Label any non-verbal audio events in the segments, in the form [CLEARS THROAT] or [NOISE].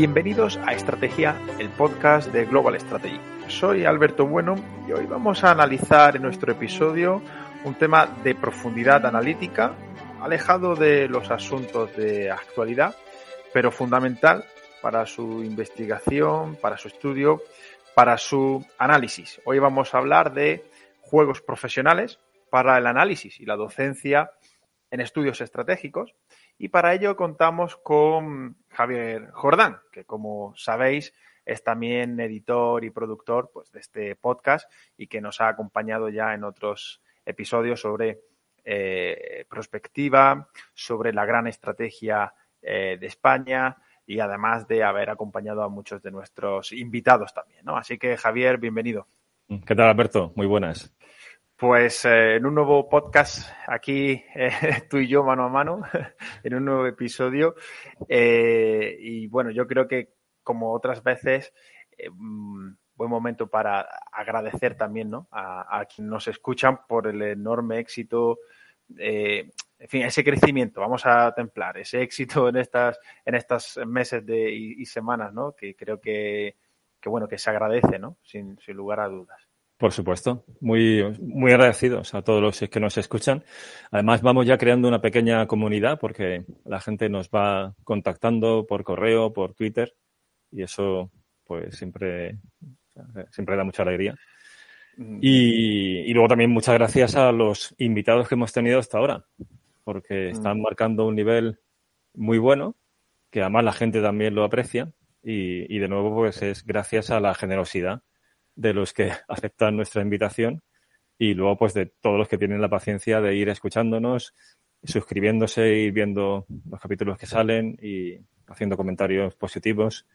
Bienvenidos a Estrategia, el podcast de Global Strategy. Soy Alberto Bueno y hoy vamos a analizar en nuestro episodio un tema de profundidad analítica, alejado de los asuntos de actualidad, pero fundamental para su investigación, para su estudio, para su análisis. Hoy vamos a hablar de juegos profesionales para el análisis y la docencia en estudios estratégicos y para ello contamos con Javier Jordán, que como sabéis es también editor y productor pues, de este podcast y que nos ha acompañado ya en otros episodios sobre eh, prospectiva, sobre la gran estrategia eh, de España y además de haber acompañado a muchos de nuestros invitados también. ¿no? Así que Javier, bienvenido. ¿Qué tal, Alberto? Muy buenas. Pues eh, en un nuevo podcast aquí, eh, [LAUGHS] tú y yo mano a mano, [LAUGHS] en un nuevo episodio. Eh, y bueno, yo creo que como otras veces, mm, buen momento para agradecer también ¿no? a, a quienes nos escuchan por el enorme éxito, en fin, ese crecimiento, vamos a templar, ese éxito en estas, en estos meses de, y, y, semanas, ¿no? Que creo que, que, bueno, que se agradece, ¿no? Sin, sin lugar a dudas. Por supuesto, muy, muy agradecidos a todos los que nos escuchan. Además, vamos ya creando una pequeña comunidad porque la gente nos va contactando por correo, por Twitter y eso, pues siempre, siempre da mucha alegría. Y, y luego también muchas gracias a los invitados que hemos tenido hasta ahora, porque están marcando un nivel muy bueno, que además la gente también lo aprecia y, y de nuevo, pues es gracias a la generosidad de los que [LAUGHS] aceptan nuestra invitación y luego pues de todos los que tienen la paciencia de ir escuchándonos, suscribiéndose, ir viendo los capítulos que salen y haciendo comentarios positivos.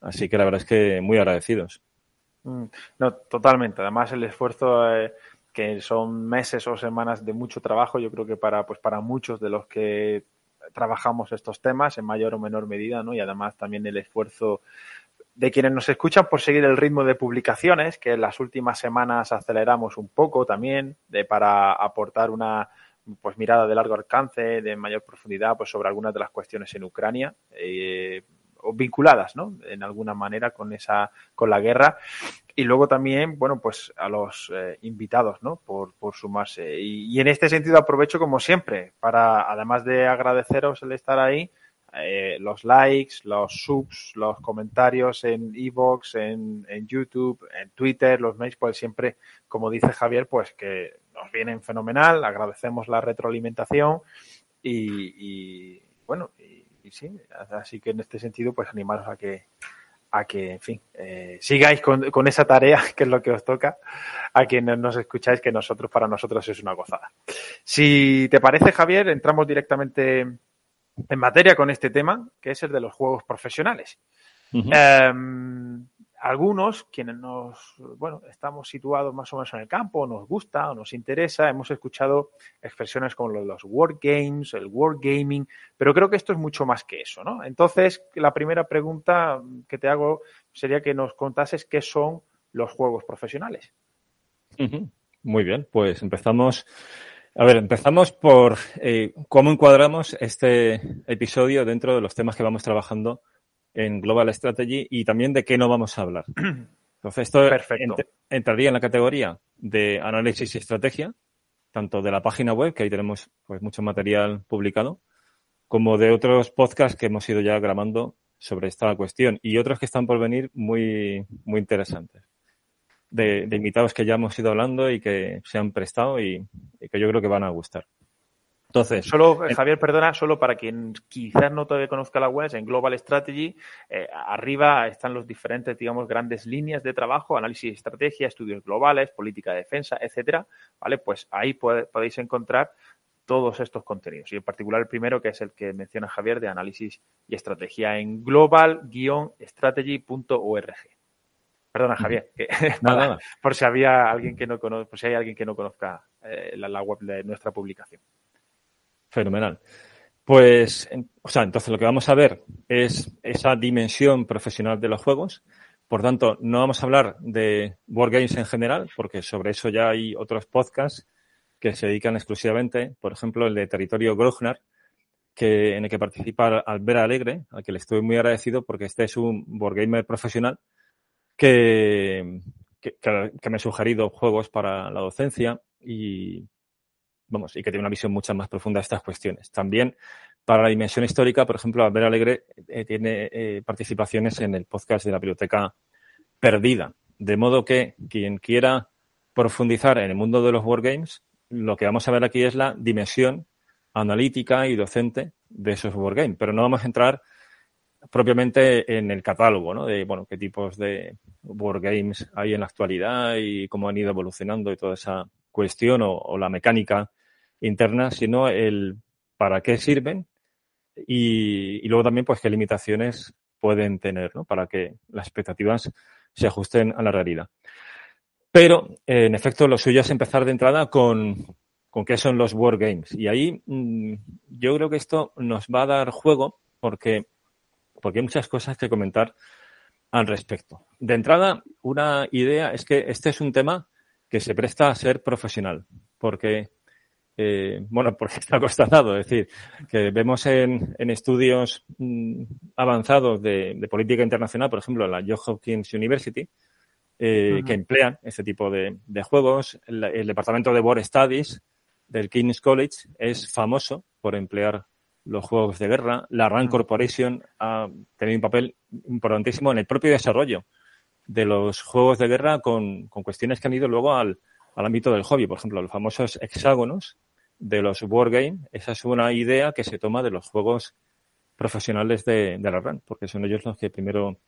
Así que la verdad es que muy agradecidos. No, totalmente. Además el esfuerzo eh, que son meses o semanas de mucho trabajo, yo creo que para pues para muchos de los que trabajamos estos temas en mayor o menor medida, ¿no? Y además también el esfuerzo de quienes nos escuchan por seguir el ritmo de publicaciones, que en las últimas semanas aceleramos un poco también, de, para aportar una pues mirada de largo alcance, de mayor profundidad, pues sobre algunas de las cuestiones en Ucrania, eh, o vinculadas, ¿no? En alguna manera con esa, con la guerra. Y luego también, bueno, pues a los eh, invitados, ¿no? Por, por sumarse. Y, y en este sentido aprovecho, como siempre, para, además de agradeceros el estar ahí, eh, los likes, los subs, los comentarios en Evox, en, en, YouTube, en Twitter, los mails, pues siempre, como dice Javier, pues que nos vienen fenomenal, agradecemos la retroalimentación y, bueno, y, sí, así que en este sentido, pues animaros a que a que, en fin, eh, sigáis con, con, esa tarea, [LAUGHS] que es lo que os toca, a quienes nos escucháis, que nosotros, para nosotros es una gozada. Si te parece, Javier, entramos directamente en materia con este tema, que es el de los juegos profesionales. Uh -huh. eh, algunos, quienes nos, bueno, estamos situados más o menos en el campo, nos gusta o nos interesa, hemos escuchado expresiones como los word games, el word gaming, pero creo que esto es mucho más que eso, ¿no? Entonces, la primera pregunta que te hago sería que nos contases qué son los juegos profesionales. Muy bien, pues empezamos a ver, empezamos por eh, cómo encuadramos este episodio dentro de los temas que vamos trabajando en Global Strategy y también de qué no vamos a hablar. Entonces, esto ent entraría en la categoría de análisis y estrategia, tanto de la página web, que ahí tenemos pues, mucho material publicado, como de otros podcasts que hemos ido ya grabando sobre esta cuestión y otros que están por venir muy, muy interesantes de, de, invitados que ya hemos ido hablando y que se han prestado y, y que yo creo que van a gustar. Entonces, solo, eh, Javier, perdona, solo para quien quizás no todavía conozca la web, en Global Strategy, eh, arriba están los diferentes, digamos, grandes líneas de trabajo, análisis de estrategia, estudios globales, política de defensa, etcétera, ¿vale? Pues ahí puede, podéis encontrar todos estos contenidos. Y en particular el primero, que es el que menciona Javier, de análisis y estrategia en global-strategy.org. Perdona, Javier, que, [LAUGHS] nada, nada. por si había alguien que no cono, por si hay alguien que no conozca eh, la, la, web de nuestra publicación. Fenomenal. Pues, o sea, entonces lo que vamos a ver es esa dimensión profesional de los juegos. Por tanto, no vamos a hablar de Wargames en general, porque sobre eso ya hay otros podcasts que se dedican exclusivamente, por ejemplo, el de Territorio Grognar, que, en el que participa Albert Alegre, al que le estoy muy agradecido porque este es un wargamer profesional que, que, que me ha sugerido juegos para la docencia y, vamos, y que tiene una visión mucho más profunda de estas cuestiones. También para la dimensión histórica, por ejemplo, Albert Alegre eh, tiene eh, participaciones en el podcast de la Biblioteca Perdida. De modo que quien quiera profundizar en el mundo de los wargames, lo que vamos a ver aquí es la dimensión analítica y docente de esos wargames. Pero no vamos a entrar propiamente en el catálogo, ¿no? De, bueno, qué tipos de wargames hay en la actualidad y cómo han ido evolucionando y toda esa cuestión o la mecánica interna, sino el para qué sirven y, luego también pues qué limitaciones pueden tener, ¿no? Para que las expectativas se ajusten a la realidad. Pero, en efecto, lo suyo es empezar de entrada con, con qué son los Wargames. Y ahí mm, yo creo que esto nos va a dar juego porque, porque hay muchas cosas que comentar al respecto. De entrada, una idea es que este es un tema que se presta a ser profesional, porque eh, bueno, [LAUGHS] porque está constatado, es decir, que vemos en, estudios mm, avanzados de, política internacional, por ejemplo, en la Johns Hopkins University, eh, que emplean este tipo de, juegos. El, departamento de War Studies del King's College es famoso por emplear los juegos de guerra. La RAND Corporation ha tenido un papel importantísimo en el propio desarrollo de los juegos de guerra con, cuestiones que han ido luego al, al ámbito del hobby. Por ejemplo, los famosos hexágonos de los wargames, esa es una idea que se toma de los juegos profesionales de, la RAN, porque son ellos los que primero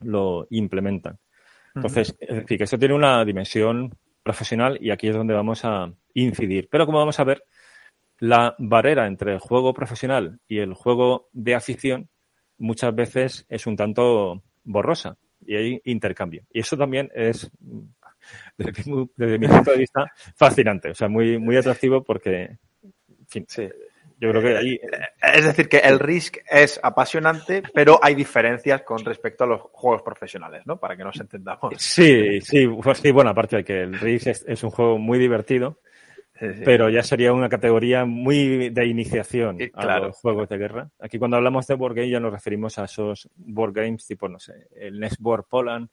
lo implementan. Entonces, es decir, que esto tiene una dimensión profesional y aquí es donde vamos a incidir. Pero como vamos a ver, la barrera entre el juego profesional y el juego de afición muchas veces es un tanto borrosa y hay intercambio. Y eso también es [LAUGHS] desde mi, punto de vista, fascinante. O sea, muy, muy atractivo porque, en fin, yo creo que ahí... Es decir, que el Risk es apasionante, pero hay diferencias con respecto a los juegos profesionales, ¿no? Para que nos entendamos. Sí, sí, pues sí bueno, aparte de que el Risk es, un juego muy divertido, pero ya sería una categoría muy de iniciación a los juegos de guerra. Aquí cuando hablamos de board game ya nos referimos a esos board games tipo, no sé, el Next Board Poland,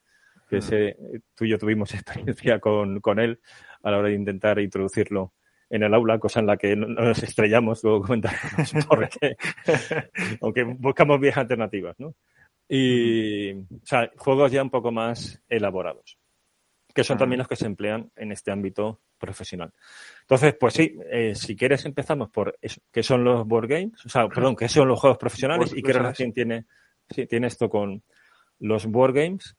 que ese, tú y yo tuvimos [LAUGHS] experiencia con, con él a la hora de intentar introducirlo en el aula, cosa en la que no nos estrellamos, luego comentaremos [LAUGHS] por qué, aunque buscamos vías alternativas, ¿no? Y, o sea, juegos ya un poco más elaborados, que son también los que se emplean en este ámbito profesional. Entonces, pues sí, eh, si quieres empezamos por eso, qué son los board games, o sea, perdón, qué son los juegos profesionales y qué relación tiene, sí, tiene esto con los board games.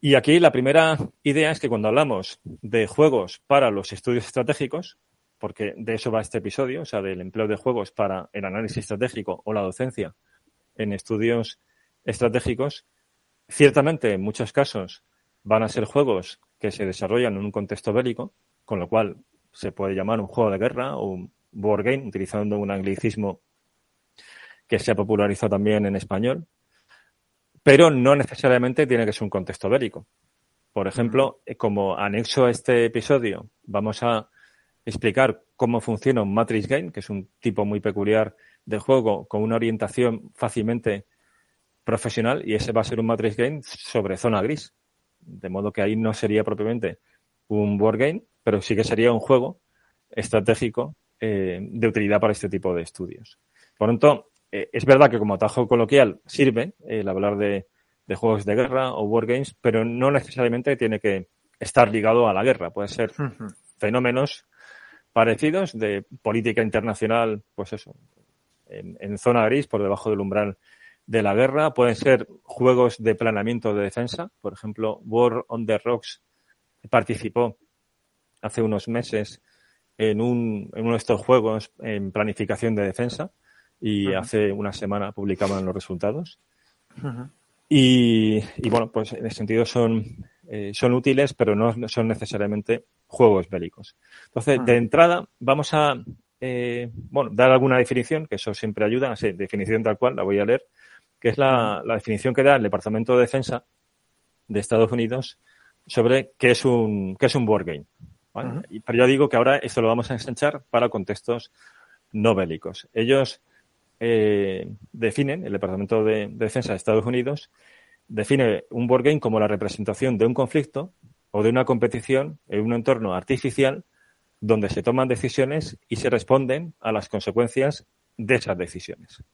Y aquí la primera idea es que cuando hablamos de juegos para los estudios estratégicos, porque de eso va este episodio, o sea, del empleo de juegos para el análisis estratégico o la docencia en estudios estratégicos, ciertamente en muchos casos van a ser juegos que se desarrollan en un contexto bélico, con lo cual se puede llamar un juego de guerra o un board game, utilizando un anglicismo que se ha popularizado también en español, pero no necesariamente tiene que ser un contexto bélico. Por ejemplo, eh, como anexo a este episodio, vamos a explicar cómo funciona un Matrix Game, que es un tipo muy peculiar de juego con una orientación fácilmente profesional, y ese va a ser un Matrix Game sobre zona gris. De modo que ahí no sería propiamente un board game, pero sí que sería un juego estratégico eh, de utilidad para este tipo de estudios. Por lo tanto, eh, es verdad que como atajo coloquial sirve el hablar de, juegos de guerra o wargames, pero no necesariamente tiene que estar ligado a la guerra. Puede ser fenómenos parecidos de política internacional, pues eso, en, zona gris, por debajo del umbral de la guerra. Pueden ser juegos de planeamiento de defensa. Por ejemplo, War on the Rocks participó hace unos meses en, un, en uno de estos juegos en planificación de defensa y hace una semana publicaban los resultados. y, bueno, pues en ese sentido son, eh, son útiles, pero no son necesariamente juegos bélicos. Entonces, de entrada, vamos a eh, bueno, dar alguna definición, que eso siempre ayuda, sí, definición tal cual, la voy a leer, que es la, definición que da el Departamento de Defensa de Estados Unidos sobre qué es un, qué es un board game. Pero yo digo que ahora esto lo vamos a ensanchar para contextos no bélicos. Ellos eh, definen, el Departamento de, Defensa de Estados Unidos, define un board game como la representación de un conflicto o de una competición en un entorno artificial donde se toman decisiones y se responden a las consecuencias de esas decisiones.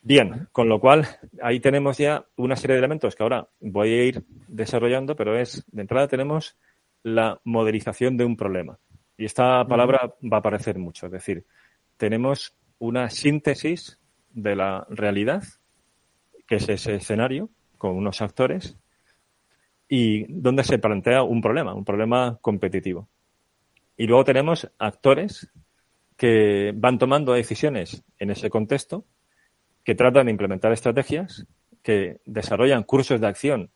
Bien, con lo cual ahí tenemos ya una serie de elementos que ahora voy a ir desarrollando, pero es, de entrada tenemos la modelización de un problema. Y esta palabra va a aparecer mucho, es decir, tenemos una síntesis de la realidad, que es ese escenario, con unos actores, y donde se plantea un problema, un problema competitivo. Y luego tenemos actores que van tomando decisiones en ese contexto, que tratan de implementar estrategias, que desarrollan cursos de acción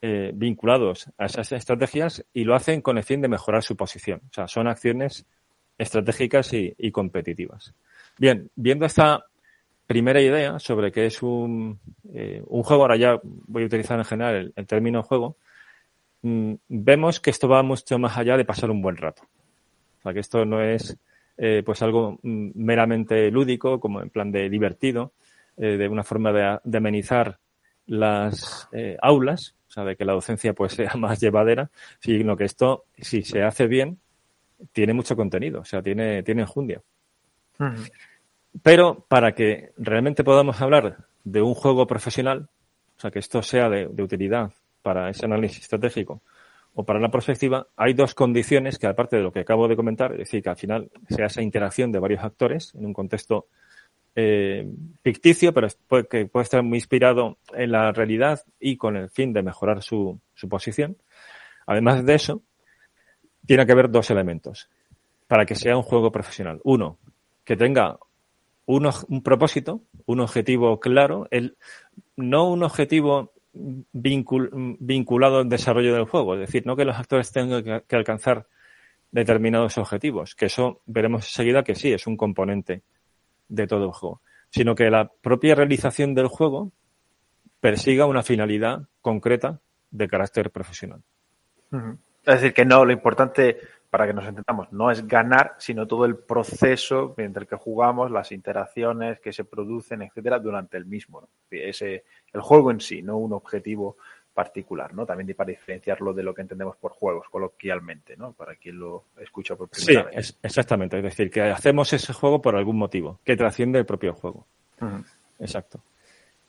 eh, vinculados a esas estrategias y lo hacen con el fin de mejorar su posición. O sea, son acciones estratégicas y, competitivas. Bien, viendo esta primera idea sobre qué es un, eh, un, juego, ahora ya voy a utilizar en general el, término juego, mm, vemos que esto va mucho más allá de pasar un buen rato. O sea, que esto no es eh, pues algo mm, meramente lúdico, como en plan de divertido, de una forma de, amenizar las aulas, o sea, de que la docencia pues [LAUGHS] sea más llevadera, sino que esto, si se hace bien, tiene mucho contenido, o sea, tiene, tiene enjundia. Pero para que realmente podamos hablar de un juego profesional, o sea, que esto sea de, utilidad para ese análisis estratégico o para la perspectiva, hay dos condiciones que, aparte de lo que acabo de comentar, es decir, que al final sea esa interacción de varios actores en un contexto eh, ficticio, pero que puede estar muy inspirado en la realidad y con el fin de mejorar su, su posición. Además de eso, tiene que haber dos elementos para que sea un juego profesional. Uno, que tenga un, propósito, un objetivo claro, no un objetivo vinculado al desarrollo del juego, es decir, no que los actores tengan que, que alcanzar determinados objetivos, que eso veremos enseguida que sí, es un componente de todo el juego, sino que la propia realización del juego persiga una finalidad concreta de carácter profesional. Es decir, que no, lo importante, para que nos entendamos, no es ganar, sino todo el proceso entre el que jugamos, las interacciones que se producen, etcétera, durante el mismo. Ese, el juego en sí, no un objetivo particular, ¿no? También para diferenciarlo de lo que entendemos por juegos, coloquialmente, ¿no? Para quien lo escucha por primera vez. Sí, exactamente. Es decir, que hacemos ese juego por algún motivo, que trasciende el propio juego. Exacto.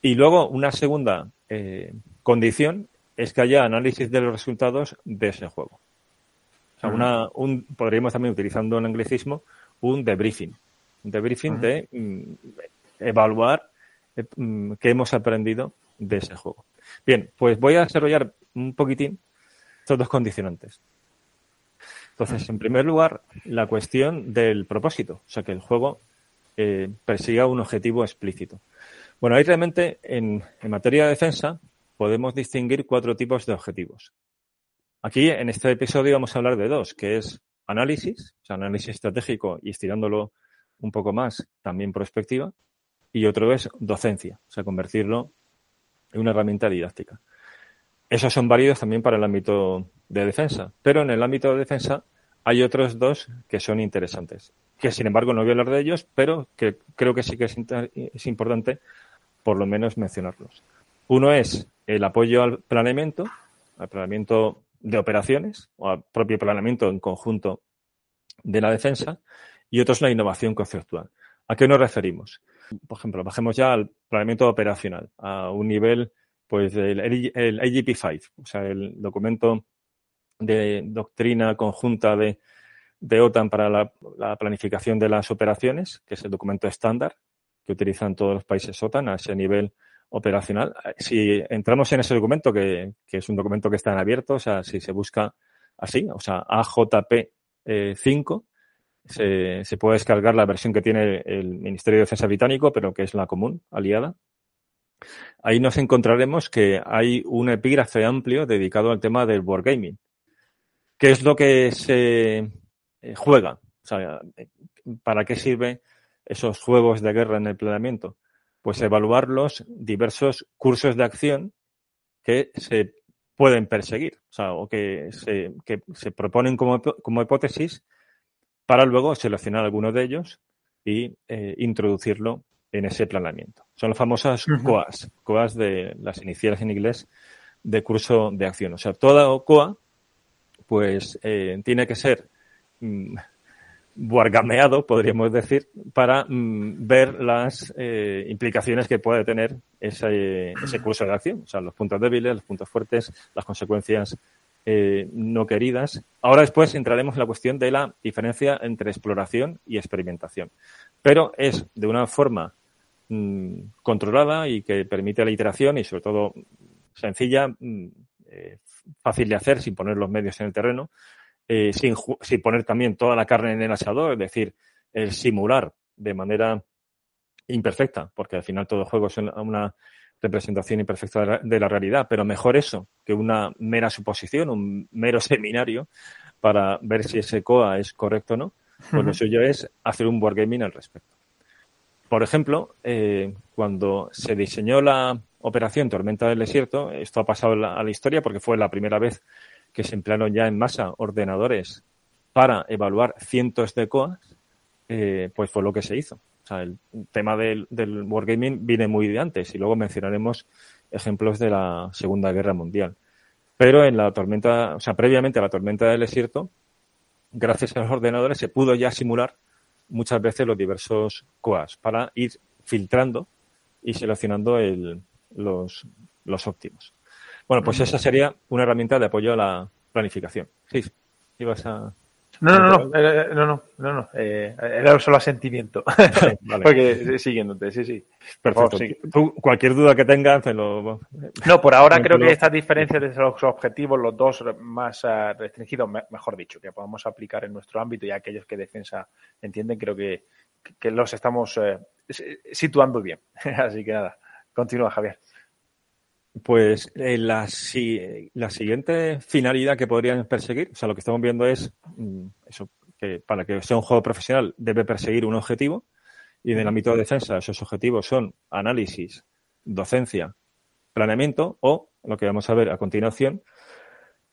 Y luego, una segunda eh, condición es que haya análisis de los resultados de ese juego. Una, un, podríamos también, utilizando un anglicismo, un debriefing. Un debriefing de mm, evaluar eh, mm, qué hemos aprendido de ese juego. Bien, pues voy a desarrollar un poquitín estos dos condicionantes. Entonces, en primer lugar, la cuestión del propósito, o sea, que el juego eh, persiga un objetivo explícito. Bueno, ahí realmente en, materia de defensa podemos distinguir cuatro tipos de objetivos. Aquí, en este episodio, vamos a hablar de dos, que es análisis, o sea, análisis estratégico y estirándolo un poco más, también prospectiva, y otro es docencia, o sea, convertirlo una herramienta didáctica. Esos son válidos también para el ámbito de defensa, pero en el ámbito de defensa hay otros dos que son interesantes, que sin embargo no voy a hablar de ellos, pero que creo que sí que es, importante por lo menos mencionarlos. Uno es el apoyo al planeamiento, al planeamiento de operaciones o al propio planeamiento en conjunto de la defensa, y otro es la innovación conceptual. ¿A qué nos referimos? por ejemplo, bajemos ya al planeamiento operacional, a un nivel, pues, del el AGP5, o sea, el documento de doctrina conjunta de, de OTAN para la, planificación de las operaciones, que es el documento estándar que utilizan todos los países OTAN a ese nivel operacional. Si entramos en ese documento, que, es un documento que está en abierto, o sea, si se busca así, o sea, AJP 5, se, se, puede descargar la versión que tiene el Ministerio de Defensa británico, pero que es la común, aliada. Ahí nos encontraremos que hay un epígrafe amplio dedicado al tema del wargaming. ¿Qué es lo que se eh, juega O sea, ¿para qué sirve esos juegos de guerra en el planeamiento? Pues evaluar los diversos cursos de acción que se pueden perseguir, o sea, o que se, que se proponen como, como hipótesis para luego seleccionar alguno de ellos y eh, introducirlo en ese planeamiento. Son las famosas COAs, COAs de las iniciales en inglés de curso de acción. O sea, toda COA, pues, eh, tiene que ser mm, guargameado, podríamos decir, para mm, ver las eh, implicaciones que puede tener ese, curso de acción. O sea, los puntos débiles, los puntos fuertes, las consecuencias eh, no queridas. Ahora después entraremos en la cuestión de la diferencia entre exploración y experimentación. Pero es de una forma mm, controlada y que permite la iteración y sobre todo sencilla, mm, eh, fácil de hacer sin poner los medios en el terreno, eh, sin, sin, poner también toda la carne en el asador, es decir, el simular de manera imperfecta, porque al final todo juego es una representación imperfecta de la realidad, pero mejor eso que una mera suposición, un mero seminario para ver si ese COA es correcto o no, pues lo suyo es hacer un wargaming al respecto. Por ejemplo, eh, cuando se diseñó la operación Tormenta del Desierto, esto ha pasado a la historia porque fue la primera vez que se emplearon ya en masa ordenadores para evaluar cientos de COAs, eh, pues fue lo que se hizo. O sea, el tema del, del wargaming viene muy de antes y luego mencionaremos ejemplos de la Segunda Guerra Mundial. Pero en la tormenta, o sea, previamente a la tormenta del desierto, gracias a los ordenadores se pudo ya simular muchas veces los diversos COAs para ir filtrando y seleccionando el, los, los óptimos. Bueno, pues esa sería una herramienta de apoyo a la planificación. Sí, ibas a. No, no, no, eh, no, no, no, no, eh, era solo asentimiento. [LAUGHS] vale. Porque siguiéndote, sí, sí. Perfecto. Tú, cualquier duda que tengas, te lo... No, por ahora creo que estas diferencias de los objetivos, los dos más uh, restringidos, me, mejor dicho, que podemos aplicar en nuestro ámbito y aquellos que defensa entienden, creo que, que los estamos uh, situando bien. [LAUGHS] Así que nada, continúa, Javier. Pues eh, la, si, la, siguiente finalidad que podrían perseguir, o sea, lo que estamos viendo es mm, eso, que para que sea un juego profesional debe perseguir un objetivo y en el ámbito de defensa esos objetivos son análisis, docencia, planeamiento o lo que vamos a ver a continuación,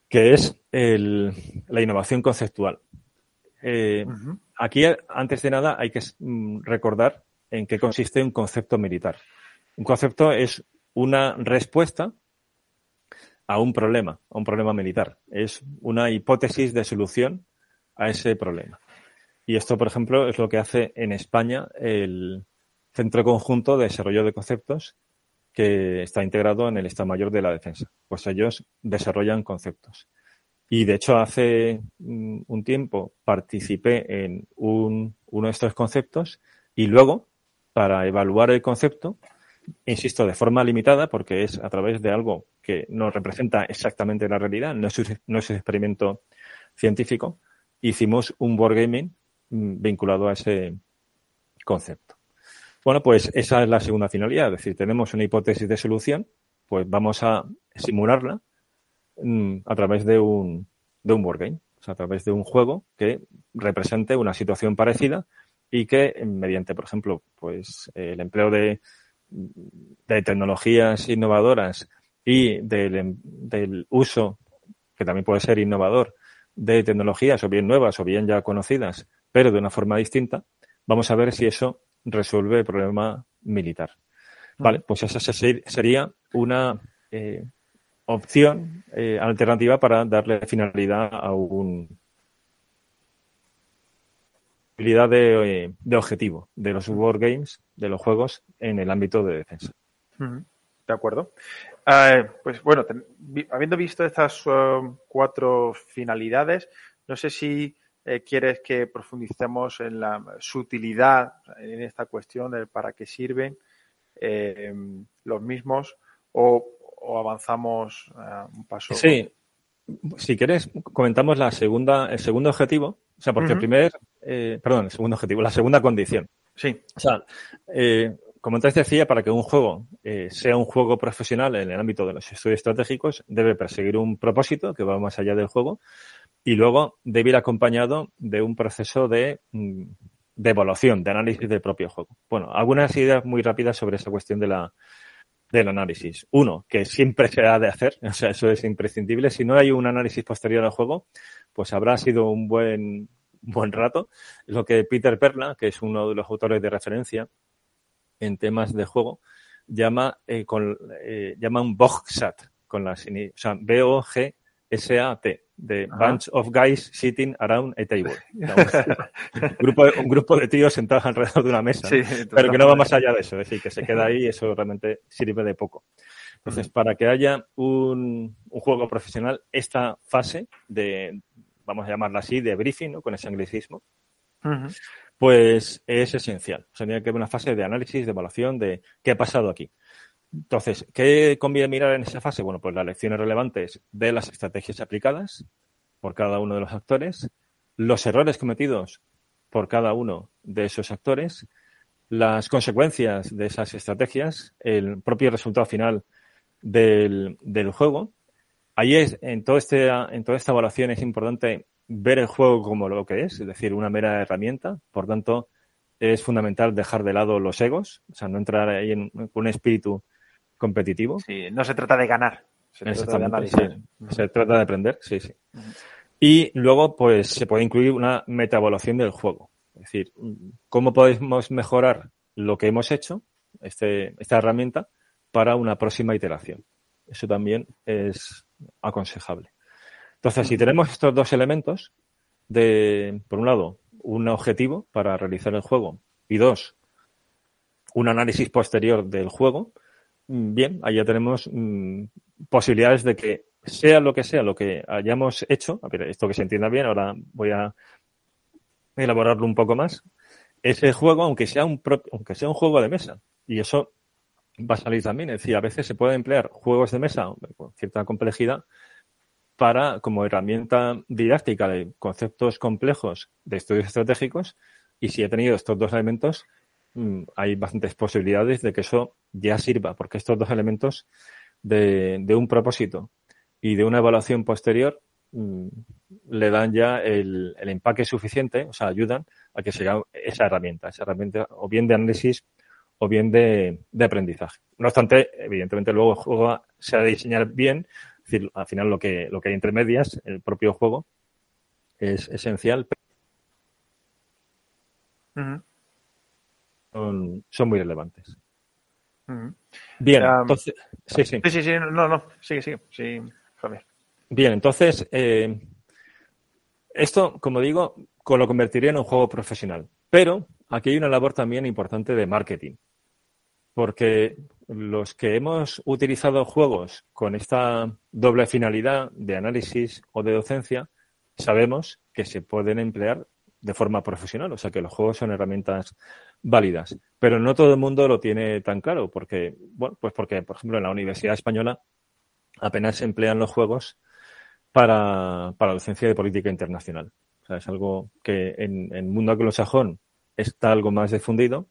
que es el, la innovación conceptual. Eh, uh -huh. Aquí, antes de nada, hay que mm, recordar en qué consiste un concepto militar. Un concepto es una respuesta a un problema, a un problema militar. Es una hipótesis de solución a ese problema. Y esto, por ejemplo, es lo que hace en España el Centro Conjunto de Desarrollo de Conceptos, que está integrado en el Estado Mayor de la Defensa. Pues ellos desarrollan conceptos. Y de hecho, hace un tiempo participé en un, uno de estos conceptos y luego, para evaluar el concepto, insisto, de forma limitada, porque es a través de algo que no representa exactamente la realidad, no es, no es un experimento científico, hicimos un wargaming mm, vinculado a ese concepto. Bueno, pues esa es la segunda finalidad, es decir, tenemos una hipótesis de solución, pues vamos a simularla mm, a través de un, de un wargame, o sea, a través de un juego que represente una situación parecida y que mediante, por ejemplo, pues el empleo de de tecnologías innovadoras y del, del, uso, que también puede ser innovador, de tecnologías o bien nuevas o bien ya conocidas, pero de una forma distinta, vamos a ver si eso resuelve el problema militar. Vale, pues esa sería una eh, opción eh, alternativa para darle finalidad a un, de, de, objetivo de los War Games, de los juegos en el ámbito de defensa. De acuerdo. Uh, pues bueno, ten, habiendo visto estas uh, cuatro finalidades, no sé si eh, quieres que profundicemos en la su utilidad en esta cuestión, de para qué sirven eh, los mismos o, o avanzamos uh, un paso. Sí, si quieres, comentamos la segunda, el segundo objetivo, o sea, porque uh -huh. el primer, eh, perdón, el segundo objetivo, la segunda condición. Sí. O sea, eh, como antes decía, para que un juego eh, sea un juego profesional en el ámbito de los estudios estratégicos, debe perseguir un propósito que va más allá del juego y luego debe ir acompañado de un proceso de, mm, de evaluación, de análisis del propio juego. Bueno, algunas ideas muy rápidas sobre esa cuestión de la, del análisis. Uno, que siempre se ha de hacer, [LAUGHS] o sea, eso es imprescindible. Si no hay un análisis posterior al juego, pues habrá sido un buen, buen rato. Es lo que Peter Perla, que es uno de los autores de referencia en temas de juego, llama, eh, con, eh, llama un BOGSAT, con la, o sea, B-O-G-S-A-T, de Bunch of Guys Sitting Around a Table. [LAUGHS] un, grupo de, un grupo de tíos sentados alrededor de una mesa, pero que no va más allá de eso, es decir, que se queda ahí y eso realmente sirve de poco. Entonces, para que haya un, un, juego profesional, esta fase de, vamos a llamarla así, de briefing, ¿no? con ese anglicismo, pues es esencial. O sea, tiene que haber una fase de análisis, de evaluación de qué ha pasado aquí. Entonces, ¿qué conviene mirar en esa fase? Bueno, pues las lecciones relevantes de las estrategias aplicadas por cada uno de los actores, los errores cometidos por cada uno de esos actores, las consecuencias de esas estrategias, el propio resultado final del, del juego. Ahí es, en, todo este, en toda esta evaluación es importante ver el juego como lo que es, es decir, una mera herramienta. Por tanto, es fundamental dejar de lado los egos, o sea, no entrar ahí en, un espíritu competitivo. Sí, no se trata de ganar, se trata de analizar. Se trata de aprender, sí, sí. Y luego, pues, se puede incluir una metaevaluación del juego. Es decir, cómo podemos mejorar lo que hemos hecho, este, esta herramienta, para una próxima iteración. Eso también es aconsejable. Entonces, si tenemos estos dos elementos de, por un lado, un objetivo para realizar el juego y dos, un análisis posterior del juego, mm, bien, ahí ya tenemos mm, posibilidades de que sea lo que sea lo que hayamos hecho, a ver, esto que se entienda bien, ahora voy a elaborarlo un poco más, ese juego, aunque sea un aunque sea un juego de mesa, y eso va a salir también, es decir, a veces se pueden emplear juegos de mesa con cierta complejidad para, como herramienta didáctica de conceptos complejos de estudios estratégicos. Y si he tenido estos dos elementos, mm, hay bastantes posibilidades de que eso ya sirva, porque estos dos elementos de, un propósito y de una evaluación posterior mm, le dan ya el, empaque suficiente, o sea, ayudan a que sea esa herramienta, esa herramienta o bien de análisis o bien de, de aprendizaje. No obstante, evidentemente luego el juego se ha de diseñar bien decir, al final lo que, lo que hay entre medias, el propio juego, es esencial. son, son, muy relevantes. Bien, entonces. Sí, sí. Sí, sí, no, no. Sigue, sigue. Sí, Javier. Bien, entonces, eh, esto, como digo, lo convertiría en un juego profesional. Pero aquí hay una labor también importante de marketing. Porque los que hemos utilizado juegos con esta doble finalidad de análisis o de docencia, sabemos que se pueden emplear de forma profesional, o sea que los juegos son herramientas válidas. Pero no todo el mundo lo tiene tan claro, porque, bueno, pues porque, por ejemplo, en la Universidad Española apenas se emplean los juegos para, para docencia de política internacional. O sea, es algo que en, el mundo anglosajón está algo más difundido,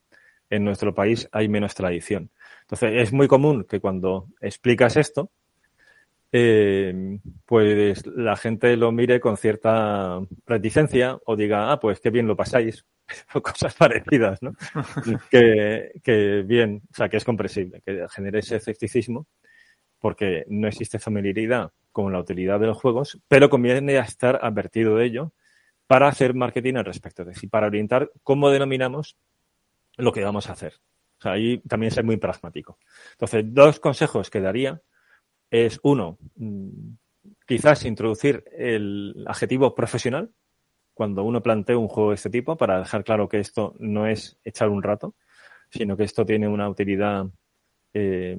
en nuestro país hay menos tradición. Entonces, es muy común que cuando explicas esto, eh, pues la gente lo mire con cierta reticencia o diga, ah, pues qué bien lo pasáis, [LAUGHS] o cosas parecidas, ¿no? [LAUGHS] que, que bien, o sea, que es comprensible, que genere ese escepticismo, porque no existe familiaridad con la utilidad de los juegos, pero conviene estar advertido de ello para hacer marketing al respecto, es decir, para orientar cómo denominamos lo que vamos a hacer. O sea, ahí también ser muy pragmático. Entonces, dos consejos que daría es, uno, mm, quizás introducir el adjetivo profesional cuando uno plantea un juego de este tipo para dejar claro que esto no es echar un rato, sino que esto tiene una utilidad, eh,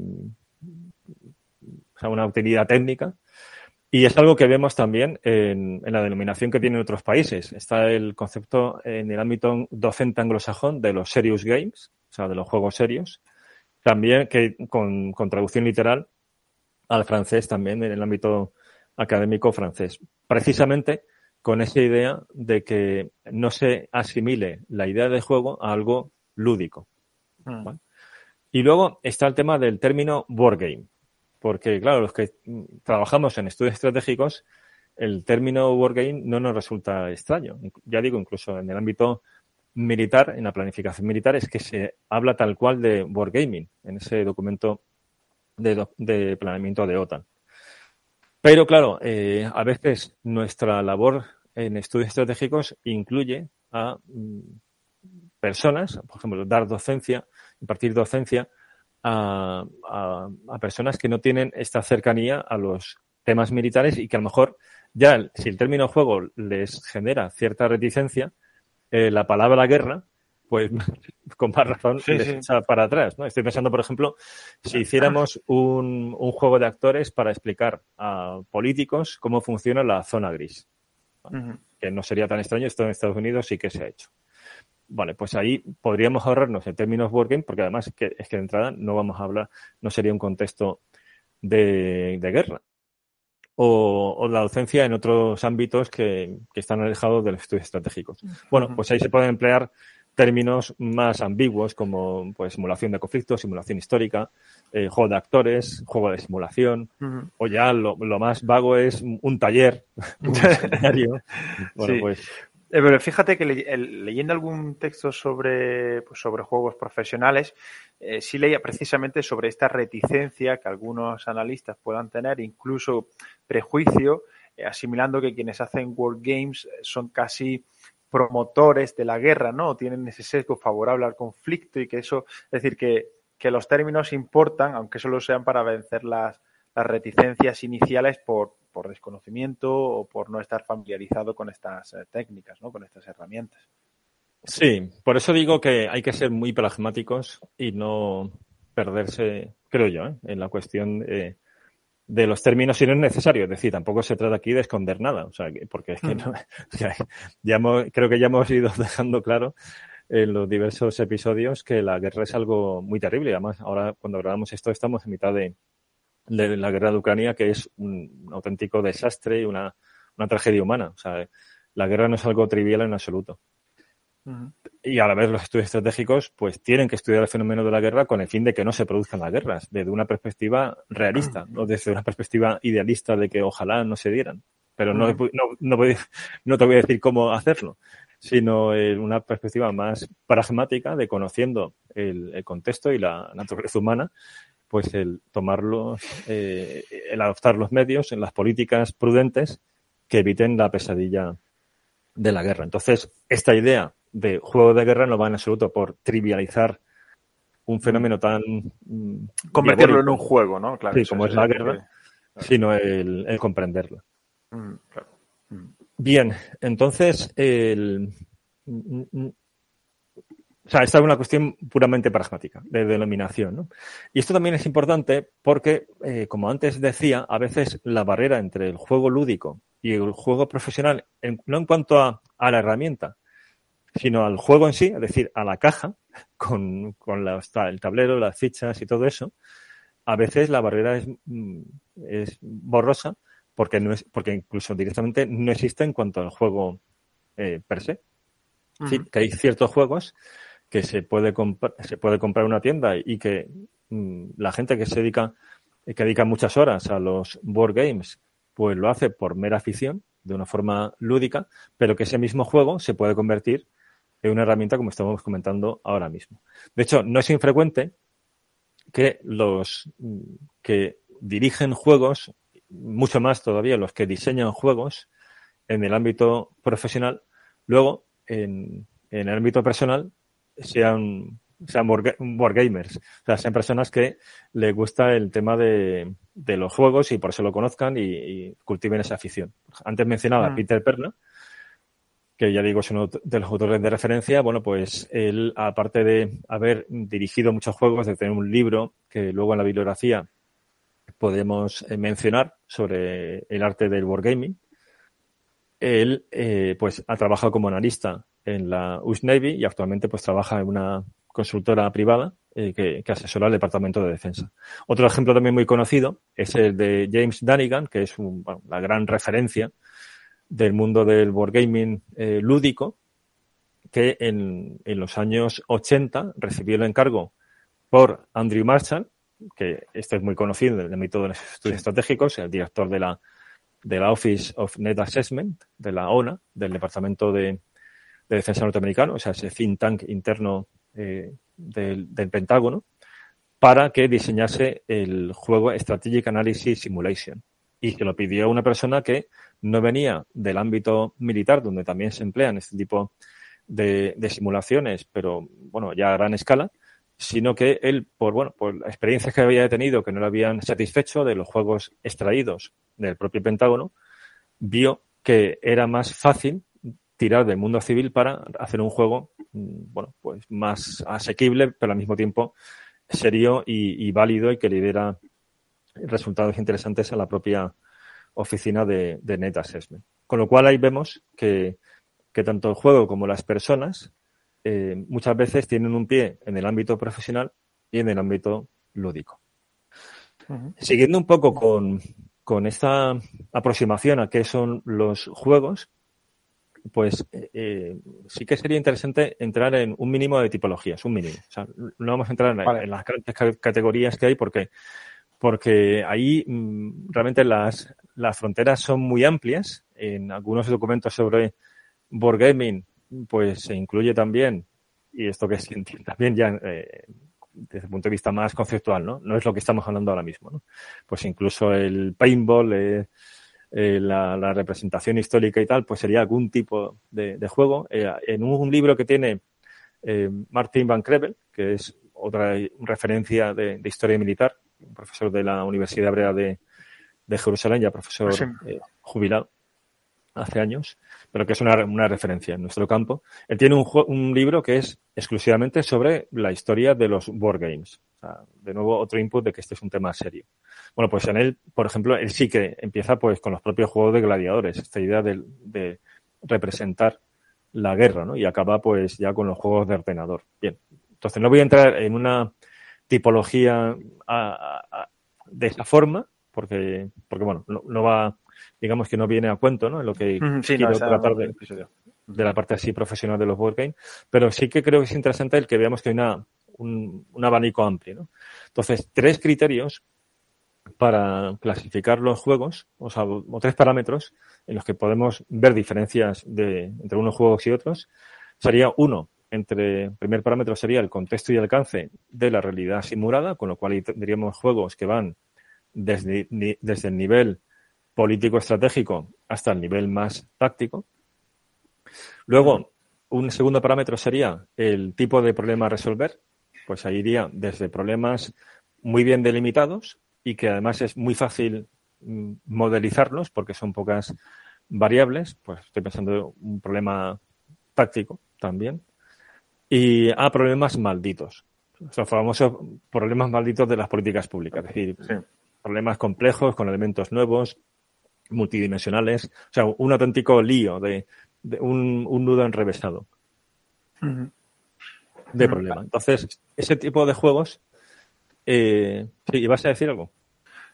o sea, una utilidad técnica. Y es algo que vemos también en, en, la denominación que tienen otros países. Está el concepto en el ámbito docente anglosajón de los serious games, o sea, de los juegos serios. También que con, con traducción literal al francés también en el ámbito académico francés. Precisamente con esa idea de que no se asimile la idea de juego a algo lúdico. Mm. Y luego está el tema del término board game. Porque, claro, los que trabajamos en estudios estratégicos el término wargame no nos resulta extraño. Ya digo, incluso en el ámbito militar, en la planificación militar, es que se habla tal cual de wargaming en ese documento de, planeamiento de OTAN. Pero claro, eh, a veces nuestra labor en estudios estratégicos incluye a mm, personas, por ejemplo, dar docencia, impartir docencia a, personas que no tienen esta cercanía a los temas militares y que a lo mejor ya, si el término juego les genera cierta reticencia, eh, la palabra guerra, pues [LAUGHS] con más razón les echa para atrás. ¿no? Estoy pensando, por ejemplo, si hiciéramos un, un, juego de actores para explicar a políticos cómo funciona la zona gris. Que no sería tan extraño, esto en Estados Unidos sí que se ha hecho. Vale, pues ahí podríamos ahorrarnos en términos working, porque además es que, es que de entrada no vamos a hablar, no sería un contexto de, guerra. O, la docencia en otros ámbitos que, están alejados de los estudios estratégicos. Bueno, pues ahí se pueden emplear términos más ambiguos como pues simulación de conflictos, simulación histórica, eh, juego de actores, juego de simulación, o ya lo, más vago es un taller, un. [LAUGHS] Bueno, pues eh, pero fíjate que leyendo algún texto sobre, pues sobre juegos profesionales, eh, sí leía precisamente sobre esta reticencia que algunos analistas puedan tener, incluso prejuicio, eh, asimilando que quienes hacen World Games son casi promotores de la guerra, ¿no? Tienen ese sesgo favorable al conflicto y que eso, es decir, que, que los términos importan, aunque solo sean para vencer las, las reticencias iniciales por, por desconocimiento o por no estar familiarizado con estas eh, técnicas, ¿no? con estas herramientas. Sí, por eso digo que hay que ser muy pragmáticos y no perderse, creo yo, ¿eh? en la cuestión de, los términos si no es necesario. Es decir, tampoco se trata aquí de esconder nada, o sea, porque es que mm. [LAUGHS] ya creo que ya hemos ido [LAUGHS] dejando claro en los diversos episodios que la guerra es algo muy terrible. Además, ahora cuando grabamos esto estamos en mitad de, de la guerra de Ucrania, que es un, auténtico desastre y una, una, tragedia humana. O sea, la guerra no es algo trivial en absoluto. Y a la vez los estudios estratégicos pues tienen que estudiar el fenómeno de la guerra con el fin de que no se produzcan las guerras, desde una perspectiva realista, no desde una perspectiva idealista de que ojalá no se dieran. Pero no, no, no, te voy a decir cómo hacerlo, sino en una perspectiva más pragmática de conociendo el, el contexto y la naturaleza humana pues el tomarlos, eh, el adoptar los medios en las políticas prudentes que eviten la pesadilla de la guerra. Entonces, esta idea de juego de guerra no va en absoluto por trivializar un fenómeno tan... Mm, Convertirlo en un juego, ¿no? Claro, sí, como es la guerra, sino el, comprenderlo. Mm, mm. Bien, entonces, el, o sea, esta es una cuestión puramente pragmática, de denominación. ¿no? Y esto también es importante porque, eh, como antes decía, a veces la barrera entre el juego lúdico y el juego profesional, no en cuanto a, la herramienta, sino al juego en sí, es decir, a la caja, [LAUGHS] con, con el tablero, las fichas y todo eso, a veces la barrera es, mm, es borrosa porque, no es, porque incluso directamente no existe en cuanto al juego eh, per se. que hay ciertos juegos que se puede, se puede comprar una tienda y que mm, la gente que se dedica, que dedica muchas horas a los board games, pues lo hace por mera afición, de una forma lúdica, pero que ese mismo juego se puede convertir en una herramienta como estamos comentando ahora mismo. De hecho, no es infrecuente que los mm, que dirigen juegos, mucho más todavía los que diseñan juegos en el ámbito profesional, luego en, en el ámbito personal sean, sean wargamers, o sea, sean personas que les gusta el tema de, de los juegos y por eso lo conozcan y, cultiven esa afición. Antes mencionaba a mm. Peter Perna, que ya digo es uno de los autores de referencia, bueno, pues él, aparte de haber dirigido muchos juegos, de tener un libro que luego en la bibliografía podemos eh, mencionar sobre el arte del wargaming, él eh, pues ha trabajado como analista en la US Navy y actualmente pues trabaja en una consultora privada eh, que, asesora al Departamento de Defensa. Otro ejemplo también muy conocido es el de James Dunnigan, que es la gran referencia del mundo del wargaming eh, lúdico, que en, en, los años 80 recibió el encargo por Andrew Marshall, que este es muy conocido en el ámbito de los estudios estratégicos, el director de la de la Office of Net Assessment, de la ONA, del Departamento de, Defensa norteamericano, o sea, ese think tank interno eh, del, Pentágono, para que diseñase el juego Strategic Analysis Simulation. Y que lo pidió una persona que no venía del ámbito militar, donde también se emplean este tipo de, de simulaciones, pero bueno, ya a gran escala, sino que él, por bueno, por experiencias que había tenido que no le habían satisfecho de los juegos extraídos del propio Pentágono, vio que era más fácil tirar del mundo civil para hacer un juego, mm, bueno, pues más asequible, pero al mismo tiempo serio y, válido y que le diera resultados interesantes a la propia oficina de, de Net Assessment. Con lo cual ahí vemos que, que tanto el juego como las personas eh, muchas veces tienen un pie en el ámbito profesional y en el ámbito lúdico. Siguiendo un poco con, con, esta aproximación a qué son los juegos, pues eh, eh, sí que sería interesante entrar en un mínimo de tipologías, un mínimo. O sea, no vamos a entrar en, las grandes categorías que hay porque, porque ahí mm, realmente las, las fronteras son muy amplias. En algunos documentos sobre board gaming pues se incluye también, y esto que es también ya eh, desde el punto de vista más conceptual, ¿no? No es lo que estamos hablando ahora mismo, ¿no? Pues incluso el paintball, eh, eh, la, representación histórica y tal, pues sería algún tipo de, juego. en un, libro que tiene Martin Van Krevel, que es otra referencia de, historia militar, un profesor de la Universidad Hebrea de, de Jerusalén, ya profesor jubilado hace años, pero que es una, una referencia en nuestro campo. Él tiene un, un, libro que es exclusivamente sobre la historia de los board games. O sea, de nuevo, otro input de que este es un tema serio. Bueno, pues en él, por ejemplo, él sí que empieza pues con los propios juegos de gladiadores, esta idea de, de representar la guerra, ¿no? Y acaba pues ya con los juegos de ordenador. Bien, entonces no voy a entrar en una tipología a, a, de esa forma, porque, porque bueno, no, no va digamos que no viene a cuento, ¿no? En lo que quiero tratar de, de, la parte así profesional de los board games, pero sí que creo que es interesante el que veamos que hay una, un, abanico amplio, ¿no? Entonces, tres criterios para clasificar los juegos, o sea, o tres parámetros en los que podemos ver diferencias de, entre unos juegos y otros, sería uno, entre el primer parámetro sería el contexto y alcance de la realidad simulada, con lo cual tendríamos juegos que van desde, desde el nivel político estratégico hasta el nivel más táctico. Luego, un segundo parámetro sería el tipo de problema a resolver. Pues ahí iría desde problemas muy bien delimitados y que además es muy fácil mm, modelizarlos porque son pocas variables. Pues estoy pensando en un problema táctico también. Y a problemas malditos. Los famosos problemas malditos de las políticas públicas. Es decir, problemas complejos con elementos nuevos, multidimensionales, o sea, un auténtico lío de, un, nudo enrevesado de problema. Entonces, ese tipo de juegos, eh, sí, ¿vas a decir algo?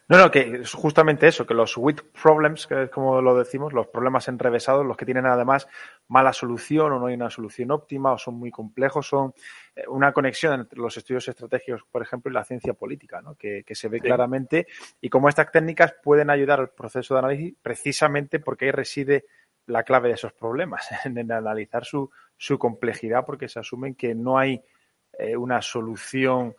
No, no, que es justamente eso, que los with problems, que es como lo decimos, los problemas enrevesados, los que tienen además mala solución o no hay una solución óptima o son muy complejos, son eh, una conexión entre los estudios estratégicos, por ejemplo, y la ciencia política, ¿no? que, que se ve claramente y cómo estas técnicas pueden ayudar al proceso de análisis precisamente porque ahí reside la clave de esos problemas, [LAUGHS] en, analizar su, su complejidad porque se asumen que no hay eh, una solución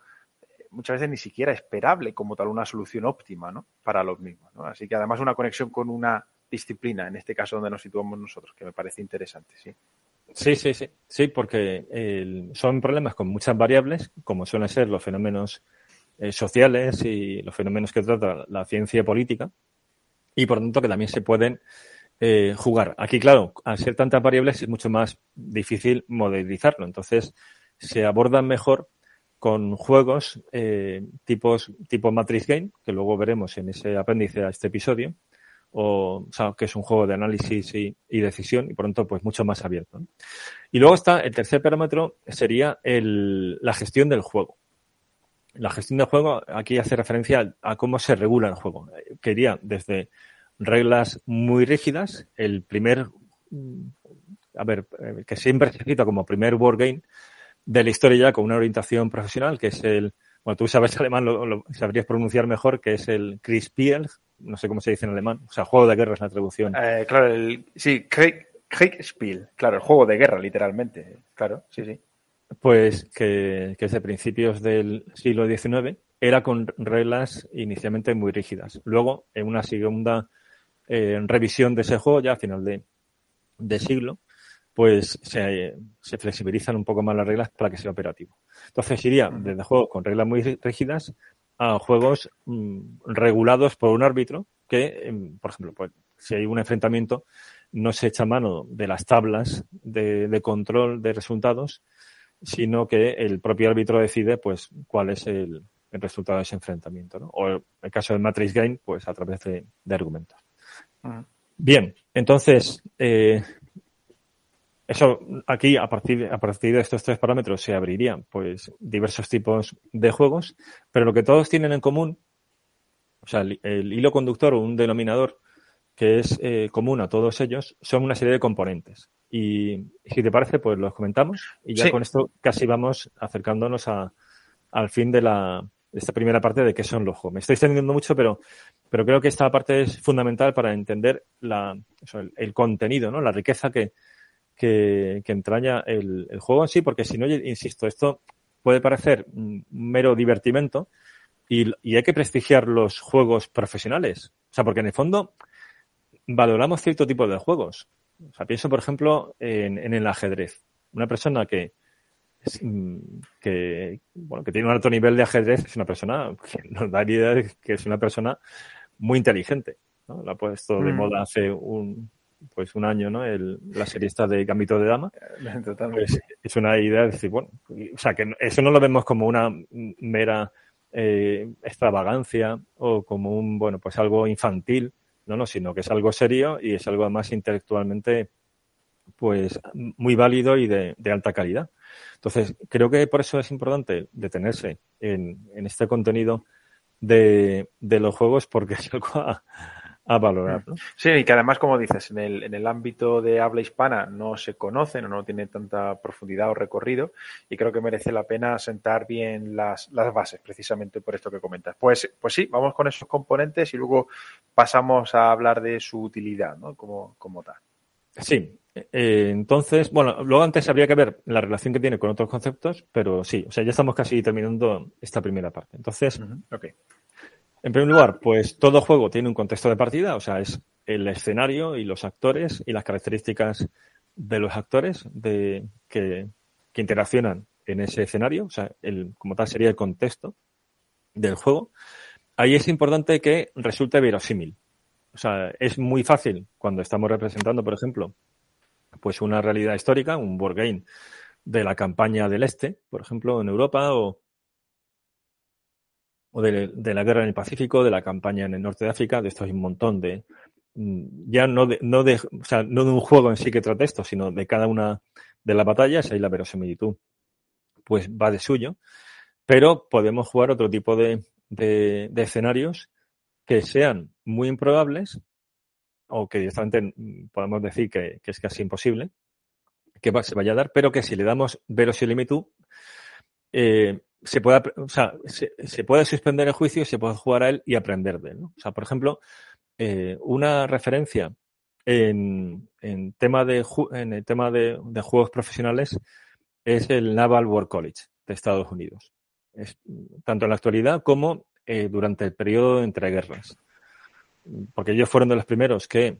muchas veces ni siquiera esperable como tal una solución óptima ¿no? para los mismos. ¿no? Así que además una conexión con una disciplina, en este caso donde nos situamos nosotros, que me parece interesante, sí. Sí, sí, sí, sí, porque son problemas con muchas variables, como suelen ser los fenómenos eh, sociales y los fenómenos que trata la ciencia política, y por tanto que también se pueden eh, jugar. Aquí, claro, al ser tantas variables es mucho más difícil modelizarlo, entonces se abordan mejor con juegos eh, tipos, tipo Matrix Game, que luego veremos en ese apéndice a este episodio, o, o sea, que es un juego de análisis y, decisión y por tanto pues mucho más abierto. Y luego está el tercer parámetro sería el, la gestión del juego. La gestión del juego aquí hace referencia a, cómo se regula el juego. Que iría desde reglas muy rígidas, el primer, a ver, que siempre se cita como primer wargame, de la historia ya con una orientación profesional, que es el, bueno, tú sabes alemán, lo, lo sabrías pronunciar mejor, que es el Chris Piel, no sé cómo se dice en alemán, o sea, juego de guerra es la traducción. Eh, claro, el, sí, Kriegspiel, claro, el juego de guerra, literalmente, claro, sí, sí. Pues que, que desde principios del siglo XIX era con reglas inicialmente muy rígidas. Luego, en una segunda eh, revisión de ese juego, ya a final de, de siglo, pues se, se, flexibilizan un poco más las reglas para que sea operativo. Entonces iría desde juegos con reglas muy rígidas a juegos mm, regulados por un árbitro que, em, por ejemplo, pues, si hay un enfrentamiento, no se echa mano de las tablas de, de, control de resultados, sino que el propio árbitro decide pues cuál es el, el resultado de ese enfrentamiento. ¿no? O en el caso del Matrix Game, pues a través de, de argumentos. Bien, entonces, eh, eso aquí, a partir, a partir de estos tres parámetros, se abrirían pues diversos tipos de juegos, pero lo que todos tienen en común, o sea, el, el hilo conductor o un denominador que es eh, común a todos ellos, son una serie de componentes. Y si te parece, pues los comentamos y ya sí. con esto casi vamos acercándonos a, al fin de la, esta primera parte de qué son los juegos. Me estoy extendiendo mucho, pero, pero creo que esta parte es fundamental para entender la, eso, el, contenido, ¿no? la riqueza que, que, que entraña el, el, juego en sí, porque si no, insisto, esto puede parecer un mero divertimento y, y, hay que prestigiar los juegos profesionales. O sea, porque en el fondo valoramos cierto tipo de juegos. O sea, pienso, por ejemplo, en, en el ajedrez. Una persona que, que, bueno, que tiene un alto nivel de ajedrez, es una persona que nos da idea de que es una persona muy inteligente. ¿no? La ha puesto de mm. moda hace un, pues un año, ¿no? El, la esta de Gambito de Dama. Pues, es una idea de decir, bueno, o sea, que eso no lo vemos como una mera eh, extravagancia o como un, bueno, pues algo infantil, no, no, sino que es algo serio y es algo más intelectualmente, pues muy válido y de, de alta calidad. Entonces, creo que por eso es importante detenerse en, en este contenido de, de, los juegos porque [LAUGHS] es algo a, a valorar. ¿no? Sí, y que además, como dices, en el, en el ámbito de habla hispana no se conocen o no tiene tanta profundidad o recorrido y creo que merece la pena sentar bien las, las bases, precisamente por esto que comentas. Pues, pues sí, vamos con esos componentes y luego pasamos a hablar de su utilidad, ¿no? Como, como tal. Sí, eh, entonces, bueno, luego antes habría que ver la relación que tiene con otros conceptos, pero sí, o sea, ya estamos casi terminando esta primera parte. Entonces, uh -huh. okay. en primer lugar, pues todo juego tiene un contexto de partida, o sea, es el escenario y los actores y las características de los actores de, que, que interaccionan en ese escenario, o sea, el, como tal sería el contexto del juego. Ahí es importante que resulte verosímil. O sea, es muy fácil cuando estamos representando, por ejemplo, pues una realidad histórica, un board game de la campaña del Este, por ejemplo, en Europa, o, o de, la guerra en el Pacífico, de la campaña en el norte de África, de esto hay un montón de, mm, ya no de, no de, o sea, no de un juego en sí que trate esto, sino de cada una de las batallas, ahí la verosimilitud, pues va de suyo, pero podemos jugar otro tipo de, de escenarios que sean muy improbables o que directamente podemos decir que, es casi imposible que se vaya a dar, pero que si le damos verosimilitud, eh, se pueda, o sea, se, puede suspender el juicio, se puede jugar a él y aprender de él. ¿no? O sea, por ejemplo, eh, una referencia en, en, tema de, en el tema de, juegos profesionales es el Naval War College de Estados Unidos. Tanto en la actualidad como eh, durante el periodo de entreguerras porque ellos fueron de los primeros que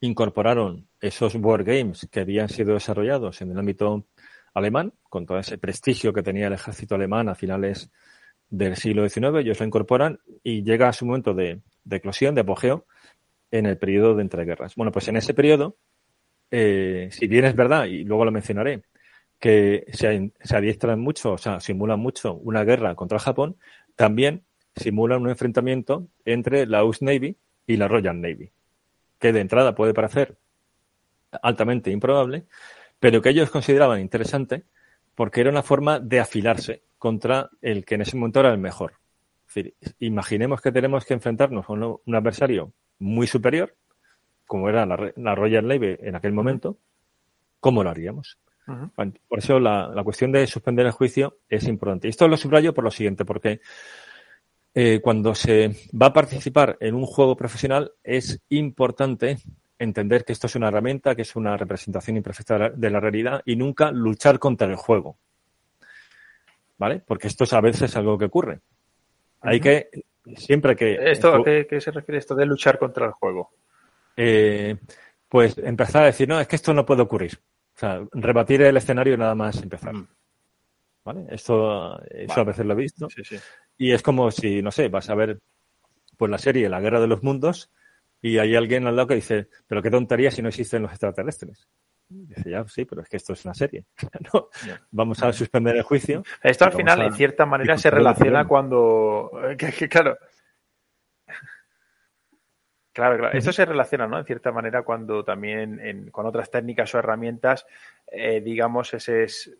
incorporaron esos board games que habían sido desarrollados en el ámbito alemán, con todo ese prestigio que tenía el ejército alemán a finales del siglo XIX, ellos lo incorporan y llega a su momento de, de eclosión, de apogeo, en el periodo de entreguerras. Bueno, pues en ese periodo, eh, si bien es verdad, y luego lo mencionaré, que se, se adiestran mucho, o sea, simulan mucho una guerra contra Japón, también simulan un enfrentamiento entre la US Navy y la Royal Navy, que de entrada puede parecer altamente improbable, pero que ellos consideraban interesante porque era una forma de afilarse contra el que en ese momento era el mejor. Es decir, imaginemos que tenemos que enfrentarnos con un adversario muy superior, como era la, la Royal Navy en aquel momento, ¿cómo lo haríamos? Uh -huh. Por eso la, la, cuestión de suspender el juicio es importante. Y esto lo subrayo por lo siguiente, porque eh, cuando se va a participar en un juego profesional es importante entender que esto es una herramienta, que es una representación imperfecta de la realidad y nunca luchar contra el juego. ¿Vale? Porque esto es a veces algo que ocurre. Hay que, siempre que... ¿Esto a qué, se refiere esto de luchar contra el juego? Eh, pues empezar a decir, no, es que esto no puede ocurrir. O sea, rebatir el escenario y nada más empezar. Mm. ¿Vale? Esto, eso a veces lo he visto. Sí, sí. Y es como si, no sé, vas a ver pues la serie La Guerra de los Mundos y hay alguien al lado que dice, pero qué tontería si no existen los extraterrestres. dice, ya, sí, pero es que esto es una serie. [LAUGHS] vamos a suspender el juicio. Esto al final, en cierta manera, se relaciona cuando... claro. Claro, claro. Esto se relaciona, ¿no? En cierta manera, cuando también con otras técnicas o herramientas, eh, digamos, ese es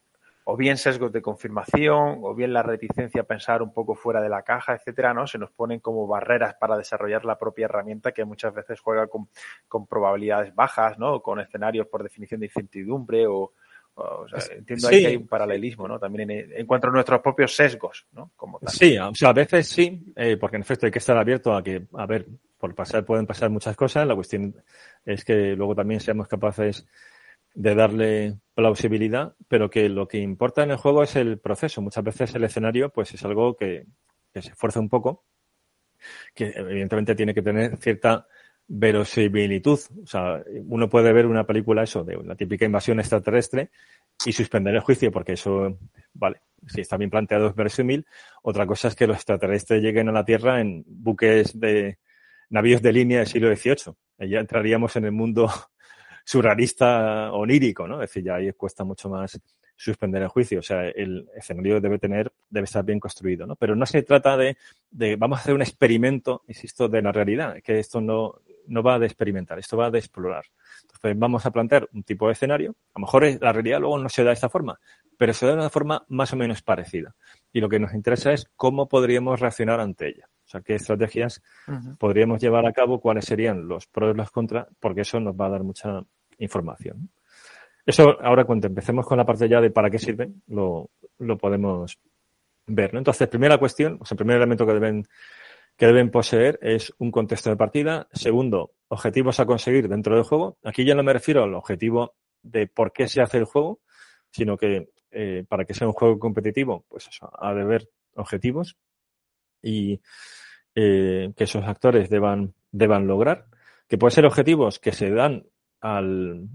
o bien sesgos de confirmación, o bien la reticencia a pensar un poco fuera de la caja, etcétera, ¿no? Se nos ponen como barreras para desarrollar la propia herramienta que muchas veces juega con, probabilidades bajas, ¿no? Con escenarios por definición de incertidumbre o, o sea, entiendo ahí que hay un paralelismo, ¿no? También en, cuanto a nuestros propios sesgos, ¿no? Como Sí, o sea, a veces sí, eh, porque en efecto hay que estar abierto a que, a ver, por pasar pueden pasar muchas cosas. La cuestión es que luego también seamos capaces de darle plausibilidad, pero que lo que importa en el juego es el proceso. Muchas veces el escenario pues es algo que, se esfuerza un poco, que evidentemente tiene que tener cierta verosimilitud. O sea, uno puede ver una película eso, de una típica invasión extraterrestre y suspender el juicio porque eso, vale, si está bien planteado es verosímil. Otra cosa es que los extraterrestres lleguen a la Tierra en buques de navíos de línea del siglo XVIII. Ya entraríamos en el mundo surrealista onírico, ¿no? Es decir, ya ahí cuesta mucho más suspender el juicio. O sea, el escenario debe tener, debe estar bien construido, ¿no? Pero no se trata de, de vamos a hacer un experimento, insisto, de la realidad, que esto no, no va de experimentar, esto va de explorar. Entonces vamos a plantear un tipo de escenario. A lo mejor la realidad luego no se da de esta forma, pero se da de una forma más o menos parecida. Y lo que nos interesa es cómo podríamos reaccionar ante ella. Sea, qué estrategias podríamos llevar a cabo, cuáles serían los pros y los contras, porque eso nos va a dar mucha información. Eso ahora cuando empecemos con la parte ya de para qué sirven, lo, podemos ver. ¿no? Entonces, primera cuestión, o sea, el primer elemento que deben, que deben poseer es un contexto de partida. Segundo, objetivos a conseguir dentro del juego. Aquí ya no me refiero al objetivo de por qué se hace el juego, sino que eh, para que sea un juego competitivo, pues eso, ha de haber objetivos y eh, que esos actores deban, deban lograr. Que pueden ser objetivos que se dan al,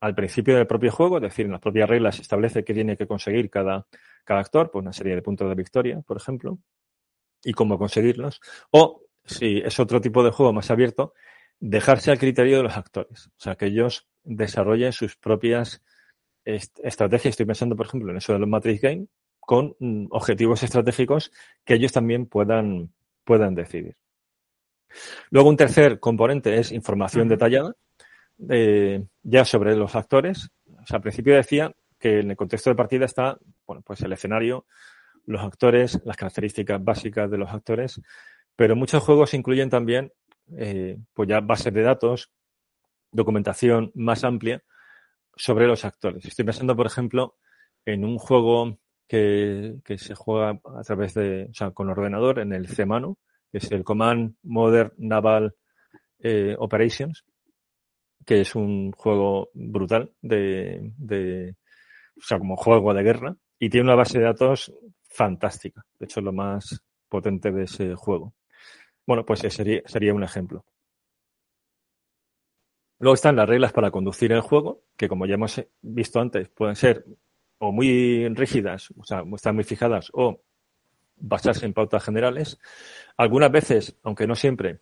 al principio del propio juego, es decir, en las propias reglas establece qué tiene que conseguir cada, cada actor, pues una serie de puntos de victoria, por ejemplo, y cómo conseguirlos. O, si es otro tipo de juego más abierto, dejarse al criterio de los actores. O sea, que ellos desarrollen sus propias estrategias. Estoy pensando, por ejemplo, en eso de los Matrix Game, con mm, objetivos estratégicos que ellos también puedan, puedan decidir. Luego, un tercer componente es información detallada eh, ya sobre los actores. O sea, al principio decía que en el contexto de partida está, bueno, pues el escenario, los actores, las características básicas de los actores, pero muchos juegos incluyen también, eh, pues ya bases de datos, documentación más amplia sobre los actores. Estoy pensando, por ejemplo, en un juego que, que se juega a través de, o sea, con ordenador en el CMANO, que es el Command Modern Naval eh, Operations, que es un juego brutal de, de, o sea, como juego de guerra y tiene una base de datos fantástica. De hecho, es lo más potente de ese juego. Bueno, pues ese sería, sería un ejemplo. Luego están las reglas para conducir el juego, que como ya hemos visto antes, pueden ser o muy rígidas, o sea, están muy fijadas, o basarse en pautas generales. Algunas veces, aunque no siempre,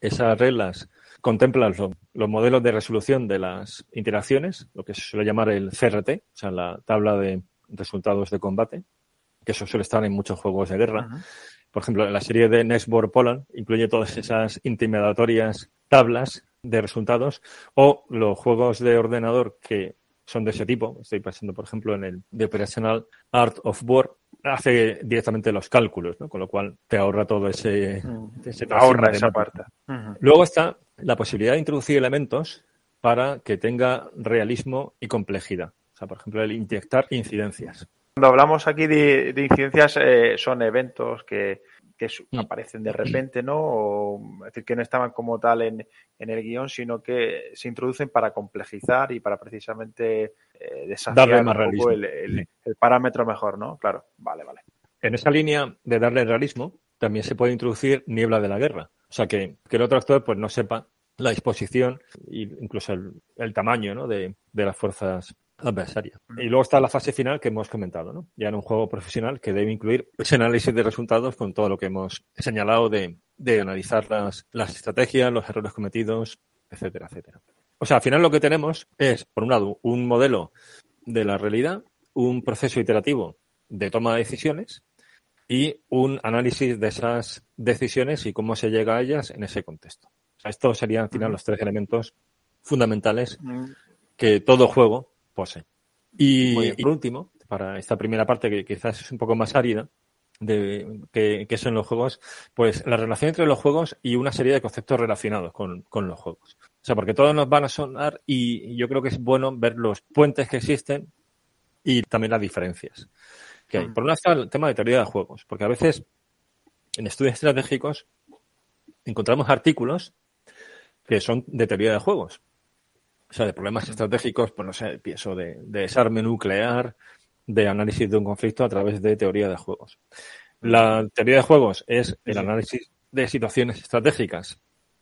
esas reglas contemplan los, modelos de resolución de las interacciones, lo que se suele llamar el CRT, o sea, la tabla de resultados de combate, que eso suele estar en muchos juegos de guerra. Por ejemplo, la serie de Next Poland incluye todas esas intimidatorias tablas de resultados o los juegos de ordenador que son de ese tipo. Estoy pensando, por ejemplo, en el The Operational Art of War, hace directamente los cálculos, ¿no? Con lo cual te ahorra todo ese... Mm. ahorra esa parte. Luego está la posibilidad de introducir elementos para que tenga realismo y complejidad. O sea, por ejemplo, el inyectar incidencias. Cuando hablamos aquí de, incidencias, eh, son eventos que, mm. aparecen de repente, ¿no? O, es decir, que no estaban como tal en, el guion, sino que se introducen para complejizar y para precisamente eh, desafiar el, parámetro mejor, ¿no? Claro, vale, vale. En esa línea de darle realismo, también se puede introducir niebla de la guerra. O sea, que, el otro actor pues no sepa la disposición e incluso el, tamaño ¿no? de, las fuerzas adversarias. Y luego está la fase final que hemos comentado, ¿no? Ya en un juego profesional que debe incluir ese análisis de resultados con todo lo que hemos señalado de, analizar las, las estrategias, los errores cometidos, etcétera, etcétera. O sea, al final lo que tenemos es, por un lado, un modelo de la realidad, un proceso iterativo de toma de decisiones y un análisis de esas decisiones y cómo se llega a ellas en ese contexto. O sea, estos serían al final los tres elementos fundamentales que todo juego posee. Y, por último, para esta primera parte que quizás es un poco más árida, de que, son los juegos, pues la relación entre los juegos y una serie de conceptos relacionados con, con, los juegos. O sea, porque todos nos van a sonar y yo creo que es bueno ver los puentes que existen y también las diferencias que hay. Por un lado está el tema de teoría de juegos, porque a veces en estudios estratégicos encontramos artículos que son de teoría de juegos. O sea, de problemas estratégicos, pues no sé, pienso de, desarme nuclear, de análisis de un conflicto a través de teoría de juegos. La teoría de juegos es el análisis de situaciones estratégicas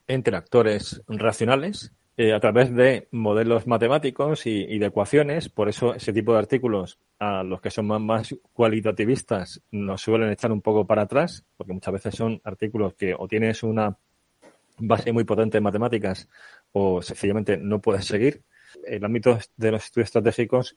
entre actores racionales eh, a través de modelos matemáticos y, de ecuaciones. Por eso ese tipo de artículos, a los que son más, cualitativistas, nos suelen echar un poco para atrás, porque muchas veces son artículos que o tienes una base muy potente en matemáticas o sencillamente no puedes seguir. El ámbito de los estudios estratégicos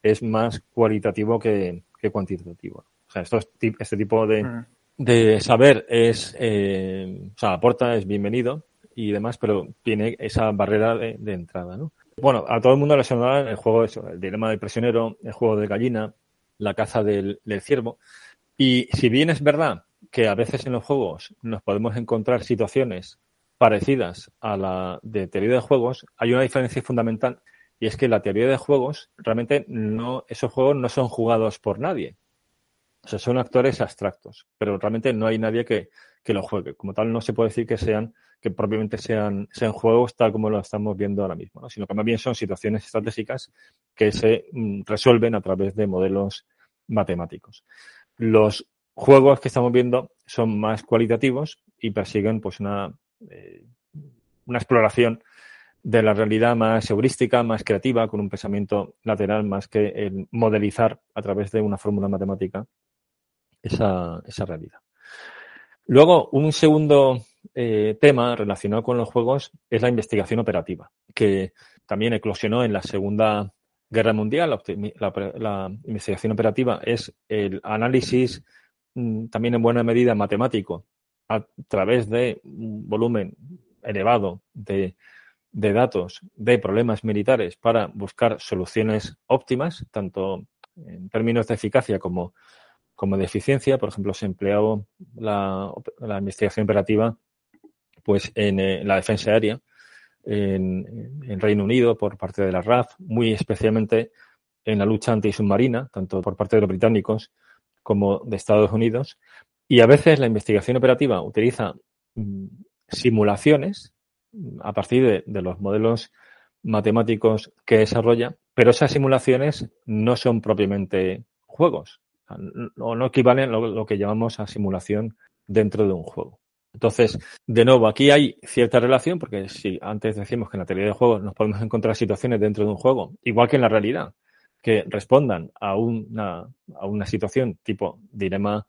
es más cualitativo que, cuantitativo. O sea, este tipo de, mm. de saber es, eh, o sea, aporta, es bienvenido, y demás, pero tiene esa barrera de, entrada, ¿no? Bueno, a todo el mundo le sonará el juego, eso, el dilema del prisionero, el juego de gallina, la caza del, ciervo. Y si bien es verdad que a veces en los juegos nos podemos encontrar situaciones parecidas a la de teoría de juegos, hay una diferencia fundamental y es que la teoría de juegos realmente no, esos juegos no son jugados por nadie. O sea, son actores abstractos, pero realmente no hay nadie que, que lo juegue. Como tal, no se puede decir que sean que propiamente sean, sean juegos tal como lo estamos viendo ahora mismo, sino que más bien son situaciones estratégicas que se mm, resuelven a través de modelos matemáticos. Los juegos que estamos viendo son más cualitativos y persiguen pues una, eh, una exploración de la realidad más heurística, más creativa, con un pensamiento lateral más que el modelizar a través de una fórmula matemática esa, esa realidad. Luego, un segundo eh, tema relacionado con los juegos es la investigación operativa, que también eclosionó en la Segunda Guerra Mundial. La, investigación operativa es el análisis mm, también en buena medida matemático a través de un volumen elevado de, datos de problemas militares para buscar soluciones óptimas, tanto en términos de eficacia como como de eficiencia. Por ejemplo, se empleó la, la investigación operativa pues en eh, la defensa aérea en, en, Reino Unido por parte de la RAF, muy especialmente en la lucha antisubmarina, tanto por parte de los británicos como de Estados Unidos. Y a veces la investigación operativa utiliza mm, simulaciones mm, a partir de, los modelos matemáticos que desarrolla, pero esas simulaciones no son propiamente juegos o no equivalen a lo, que llamamos a simulación dentro de un juego. Entonces, de nuevo, aquí hay cierta relación, porque si antes decimos que en la teoría de juegos nos podemos encontrar situaciones dentro de un juego, igual que en la realidad, que respondan a una, a una situación tipo dilema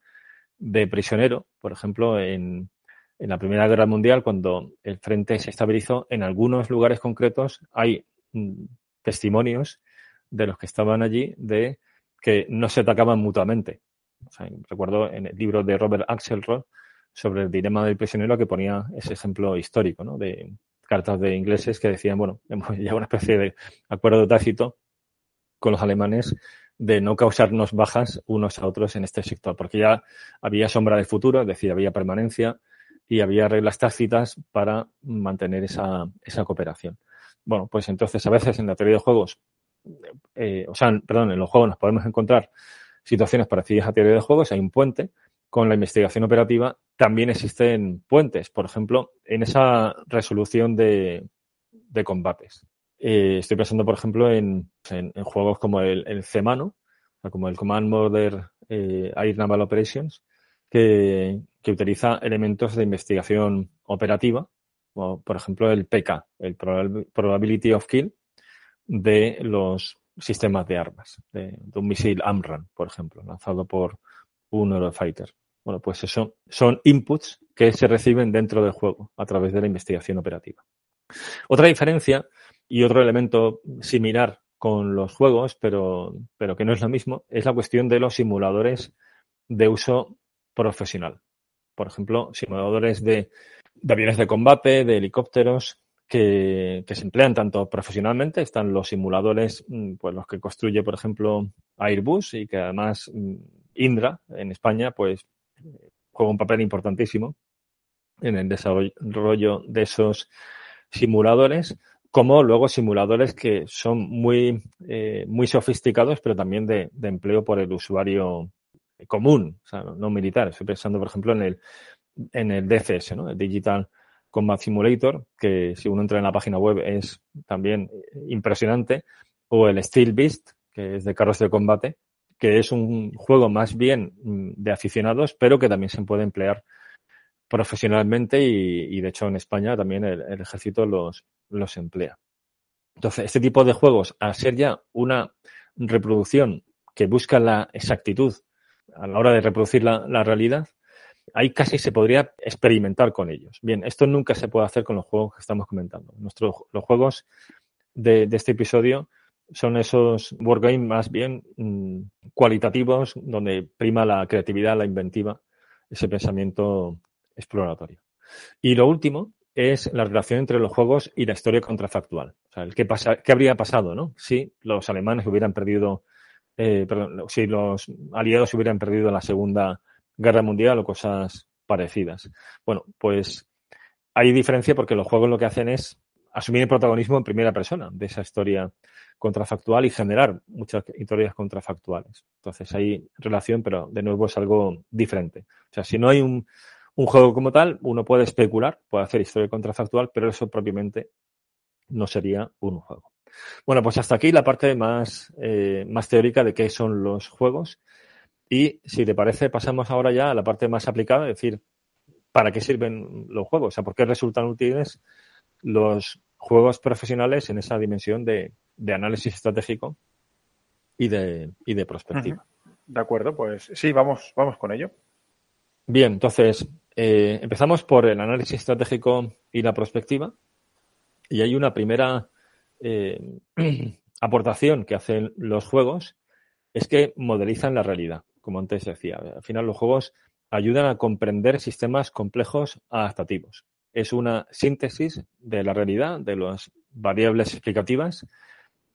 de prisionero, por ejemplo, en, en la Primera Guerra Mundial, cuando el frente se estabilizó, en algunos lugares concretos hay mm, testimonios de los que estaban allí de que no se atacaban mutuamente. recuerdo en el libro de Robert Axelrod sobre el dilema del prisionero que ponía ese ejemplo histórico ¿no? de cartas de ingleses que decían, bueno, [LAUGHS] hemos llegado una especie de acuerdo tácito con los alemanes de no causarnos bajas unos a otros en este sector, porque ya había sombra del futuro, es decir, había permanencia y había reglas tácitas para mantener esa, esa cooperación. Bueno, pues entonces a veces en la teoría de juegos eh, o sea, perdón, en los juegos nos podemos encontrar situaciones parecidas a teoría de juegos, hay un puente. Con la investigación operativa también existen puentes, por ejemplo, en esa resolución de, combates. Eh, estoy pensando, por ejemplo, en, juegos como el, el CMANO, como el Command Modern eh, Air Naval Operations, que, que, utiliza elementos de investigación operativa, como por ejemplo el PK, el Probability of Kill, de los sistemas de armas, de, un misil AMRAN, por ejemplo, lanzado por un Eurofighter. Bueno, pues eso son inputs que se reciben dentro del juego a través de la investigación operativa. Otra diferencia y otro elemento similar con los juegos, pero, pero que no es lo mismo, es la cuestión de los simuladores de uso profesional. Por ejemplo, simuladores de, aviones de combate, de helicópteros, que, se emplean tanto profesionalmente, están los simuladores, mm, pues los que construye, por ejemplo, Airbus y que además mm, Indra en España, pues juega un papel importantísimo en el desarrollo de esos simuladores, como luego simuladores que son muy, eh, muy sofisticados, pero también de, de, empleo por el usuario común, o sea, no, militar. Estoy pensando, por ejemplo, en el, en el DCS, ¿no? el Digital Combat Simulator, que si uno entra en la página web es también impresionante, o el Steel Beast, que es de carros de combate, que es un juego más bien mm, de aficionados, pero que también se puede emplear profesionalmente y, de hecho en España también el, ejército los, los emplea. Entonces, este tipo de juegos, al ser ya una reproducción que busca la exactitud a la hora de reproducir la, la realidad, ahí casi se podría experimentar con ellos. Bien, esto nunca se puede hacer con los juegos que estamos comentando. Nuestros, los juegos de, este episodio son esos wargames más bien mm, cualitativos, donde prima la creatividad, la inventiva, ese pensamiento exploratorio. Y lo último es la relación entre los juegos y la historia contrafactual. O sea, el qué, pasa, qué habría pasado, ¿no? Si los alemanes hubieran perdido, eh, perdón, si los aliados hubieran perdido la Segunda Guerra Mundial o cosas parecidas. Bueno, pues hay diferencia porque los juegos lo que hacen es asumir el protagonismo en primera persona de esa historia contrafactual y generar muchas historias contrafactuales. Entonces hay relación, pero de nuevo es algo diferente. O sea, si no hay un, un juego como tal, uno puede especular, puede hacer historia contrafactual, pero eso propiamente no sería un juego. Bueno, pues hasta aquí la parte más, eh, más teórica de qué son los juegos. Y si te parece, pasamos ahora ya a la parte más aplicada, es decir, ¿para qué sirven los juegos? O sea, ¿por qué resultan útiles los juegos profesionales en esa dimensión de, análisis estratégico y de, y de perspectiva? De acuerdo, pues sí, vamos, vamos con ello. Bien, entonces, eh, empezamos por el análisis estratégico y la perspectiva. Y hay una primera eh, [CLEARS THROAT] aportación que hacen los juegos, es que modelizan la realidad como antes decía. Al final los juegos ayudan a comprender sistemas complejos adaptativos. Es una síntesis de la realidad, de las variables explicativas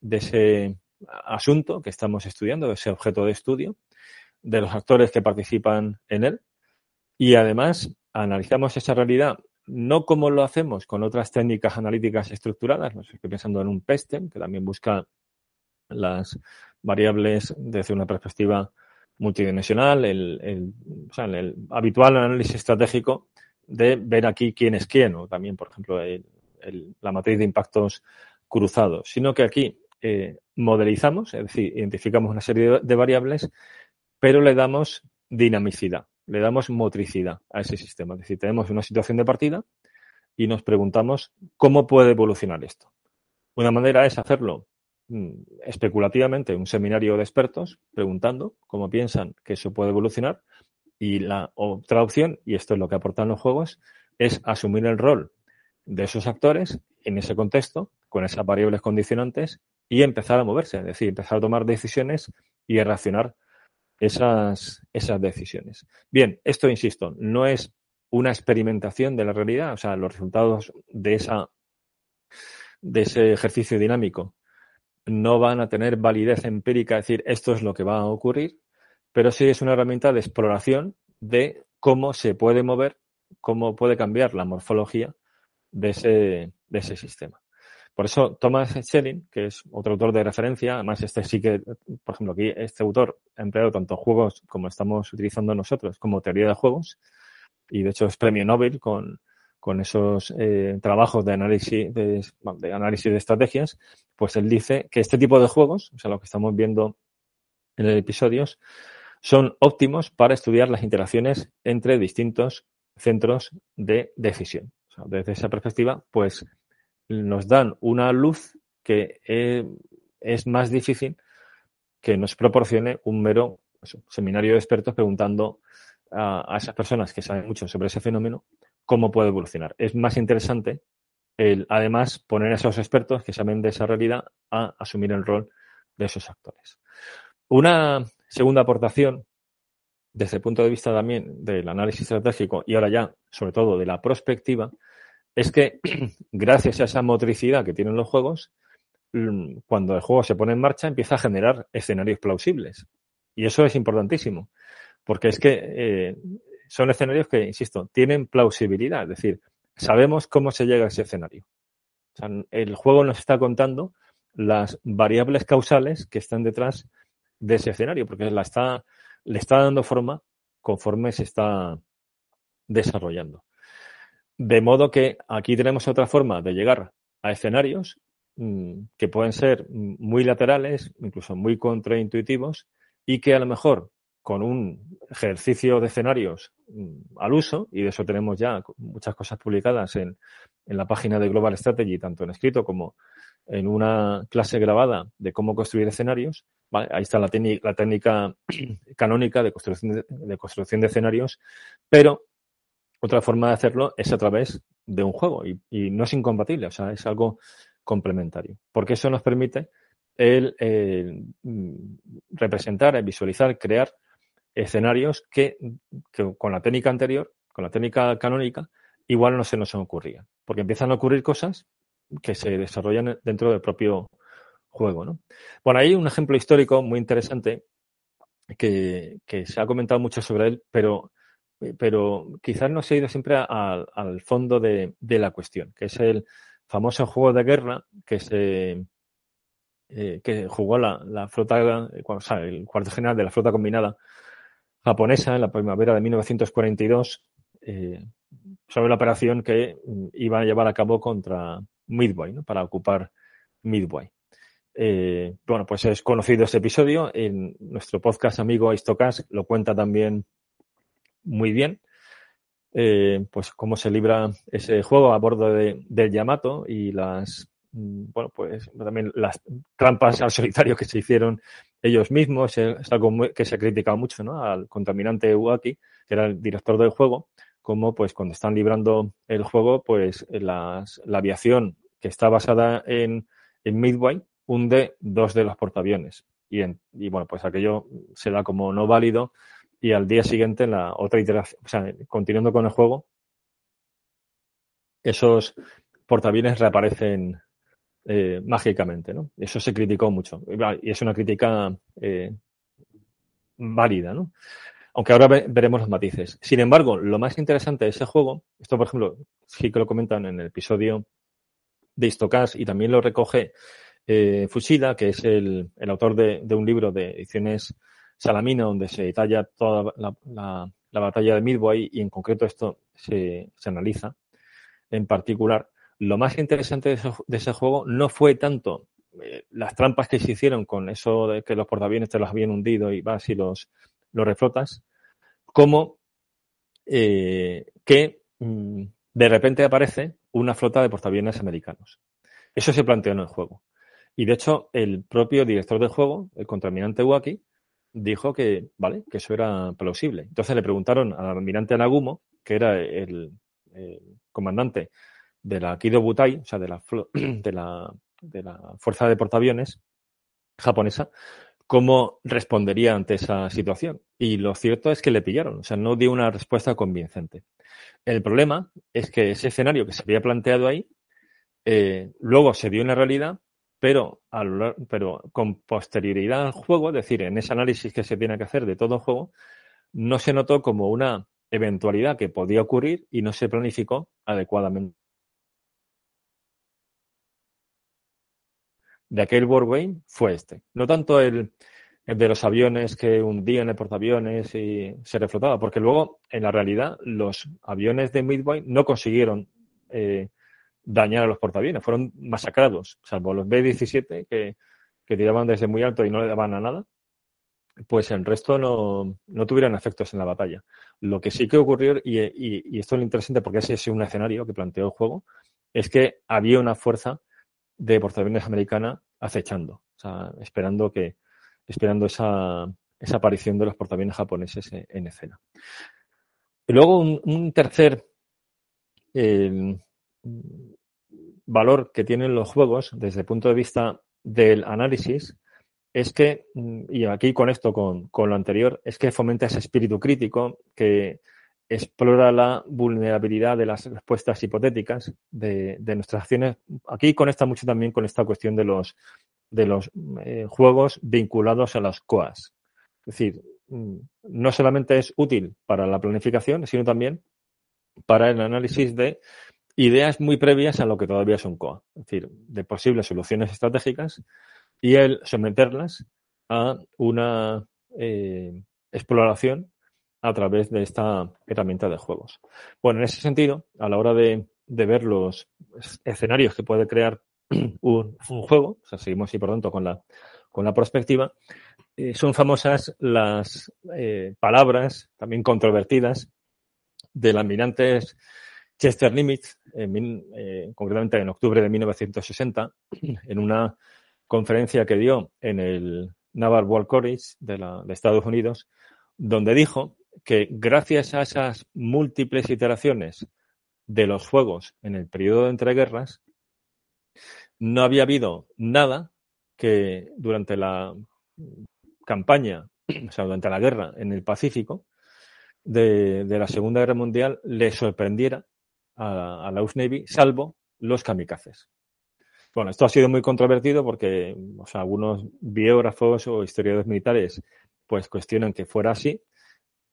de ese asunto que estamos estudiando, de ese objeto de estudio, de los actores que participan en él. Y además analizamos esa realidad no como lo hacemos con otras técnicas analíticas estructuradas, estoy pensando en un PESTEM, que también busca las variables desde una perspectiva multidimensional, el, el, habitual análisis estratégico de ver aquí quién es quién, o también, por ejemplo, la matriz de impactos cruzados, sino que aquí eh, modelizamos, es decir, identificamos una serie de, variables, pero le damos dinamicidad, le damos motricidad a ese sistema. Es decir, tenemos una situación de partida y nos preguntamos cómo puede evolucionar esto. Una manera es hacerlo Mm, especulativamente un seminario de expertos preguntando cómo piensan que eso puede evolucionar y la otra opción, y esto es lo que aportan los juegos, es asumir el rol de esos actores en ese contexto, con esas variables condicionantes, y empezar a moverse, es decir, empezar a tomar decisiones y a reaccionar esas, esas decisiones. Bien, esto, insisto, no es una experimentación de la realidad, o sea, los resultados de esa de ese ejercicio dinámico no van a tener validez empírica, es decir, esto es lo que va a ocurrir, pero sí es una herramienta de exploración de cómo se puede mover, cómo puede cambiar la morfología de ese, de ese sistema. Por eso Thomas Schelling, que es otro autor de referencia, además este sí que, por ejemplo, aquí este autor ha empleado tanto juegos como estamos utilizando nosotros como teoría de juegos y de hecho es premio Nobel con, con esos eh, trabajos de análisis de, de, análisis de estrategias, pues él dice que este tipo de juegos, o sea, lo que estamos viendo en el episodios, son óptimos para estudiar las interacciones entre distintos centros de decisión. O sea, desde esa perspectiva, pues nos dan una luz que eh, es más difícil que nos proporcione un mero seminario de expertos preguntando a, esas personas que saben mucho sobre ese fenómeno cómo puede evolucionar. Es más interesante el, además, poner a esos expertos que saben de esa realidad a asumir el rol de esos actores. Una segunda aportación, desde el punto de vista también del análisis estratégico y ahora ya, sobre todo, de la prospectiva, es que [CLEARS THROAT] gracias a esa motricidad que tienen los juegos, mm, cuando el juego se pone en marcha, empieza a generar escenarios plausibles. Y eso es importantísimo, porque es que eh, son escenarios que, insisto, tienen plausibilidad, es decir, sabemos cómo se llega a ese escenario. O sea, el juego nos está contando las variables causales que están detrás de ese escenario, porque la está, le está dando forma conforme se está desarrollando. De modo que aquí tenemos otra forma de llegar a escenarios mmm, que pueden ser muy laterales, incluso muy contraintuitivos, y que a lo mejor con un ejercicio de escenarios mmm, al uso, y de eso tenemos ya muchas cosas publicadas en, en, la página de Global Strategy, tanto en escrito como en una clase grabada de cómo construir escenarios. Ahí está la, la técnica [CLEARS THROAT] canónica de construcción de, de construcción de escenarios, pero otra forma de hacerlo es a través de un juego y, no es incompatible, o sea, es algo complementario. Porque eso nos permite el, el representar, el visualizar, crear escenarios que, con la técnica anterior, con la técnica canónica, igual no se nos ocurría. Porque empiezan a ocurrir cosas que se desarrollan dentro del propio juego. ¿no? Bueno, hay un ejemplo histórico muy interesante que, se ha comentado mucho sobre él, pero pero quizás no se ha ido siempre al fondo de, de, la cuestión, que es el famoso juego de guerra que se eh, que jugó la, la flota, eh, o sea, el cuarto general de la flota combinada japonesa en la primavera de 1942 eh, sobre la operación que mm, iba a llevar a cabo contra Midway, para ocupar Midway. Eh, bueno, pues es conocido este episodio. En nuestro podcast amigo Istocas lo cuenta también muy bien. Eh, pues cómo se libra ese juego a bordo de, del Yamato y las mm, bueno pues también las trampas al solitario que se hicieron ellos mismos es algo muy, que se ha criticado mucho ¿no? al contaminante Uaki que era el director del juego como pues cuando están librando el juego pues las, la aviación que está basada en, en Midway hunde dos de los portaaviones y, en, y bueno pues aquello se da como no válido y al día siguiente en la otra iteración, o sea, continuando con el juego, esos portaaviones reaparecen eh, mágicamente, ¿no? Eso se criticó mucho y es una crítica eh, válida, ¿no? Aunque ahora ve veremos los matices. Sin embargo, lo más interesante de ese juego, esto por ejemplo, sí que lo comentan en el episodio de Istocas y también lo recoge eh, Fushida, que es el, el autor de, de, un libro de ediciones Salamina, donde se detalla toda la, la, la batalla de Midway y en concreto esto se, se, analiza en particular. Lo más interesante de ese, juego no fue tanto eh, las trampas que se hicieron con eso de que los portaaviones te los habían hundido y vas y los, los reflotas, como eh, que mmm, de repente aparece una flota de portaaviones americanos. Eso se planteó en el juego. Y de hecho, el propio director del juego, el contaminante Waki, dijo que, vale, que eso era plausible. Entonces le preguntaron al almirante Nagumo, que era el, el comandante de la Kido Butai, o sea, de la, [CLEARS THROAT] de la, de la Fuerza de Portaaviones japonesa, cómo respondería ante esa situación. Y lo cierto es que le pillaron, o sea, no dio una respuesta convincente. El problema es que ese escenario que se había planteado ahí, eh, luego se dio en la realidad pero, al, pero con posterioridad al juego, es decir, en ese análisis que se tiene que hacer de todo el juego, no se notó como una eventualidad que podía ocurrir y no se planificó adecuadamente. de aquel Wargame fue este. No tanto el, de los aviones que hundían el portaaviones y se reflotaba, porque luego, en la realidad, los aviones de Midway no consiguieron eh, dañar a los portaaviones, fueron masacrados, salvo los B-17 que, que tiraban desde muy alto y no le daban a nada pues el resto no, no, tuvieron efectos en la batalla. Lo que sí que ocurrió, y, y, esto es lo interesante porque ese es un escenario que planteó el juego, es que había una fuerza de portaaviones americana acechando, o sea, esperando que, esperando esa, esa aparición de los portaaviones japoneses en, escena. Y luego un, tercer eh, valor que tienen los juegos desde el punto de vista del análisis es que, mm, y aquí con esto, con, lo anterior, es que fomenta ese espíritu crítico que explora la vulnerabilidad de las respuestas hipotéticas de, nuestras acciones. Aquí conecta mucho también con esta cuestión de los, de los eh, juegos vinculados a las COAS. Es decir, mm, no solamente es útil para la planificación, sino también para el análisis de ideas muy previas a lo que todavía son COA, es decir, de posibles soluciones estratégicas y el someterlas a una eh, exploración a través de esta herramienta de juegos. Bueno, en ese sentido, a la hora de, ver los escenarios que puede crear [CLEARS THROAT] un, juego, seguimos y por tanto con la, con la perspectiva, eh, son famosas las eh, palabras, también controvertidas, del almirante Chester Nimitz, concretamente en octubre de 1960, en una conferencia que dio en el Naval War College de, la, de Estados Unidos, donde dijo que gracias a esas múltiples iteraciones de los juegos en el periodo de entreguerras, no había habido nada que durante la campaña, o sea, durante la guerra en el Pacífico de, la Segunda Guerra Mundial le sorprendiera a, a la US Navy, salvo los kamikazes. Bueno, esto ha sido muy controvertido porque algunos biógrafos o historiadores militares pues cuestionan que fuera así,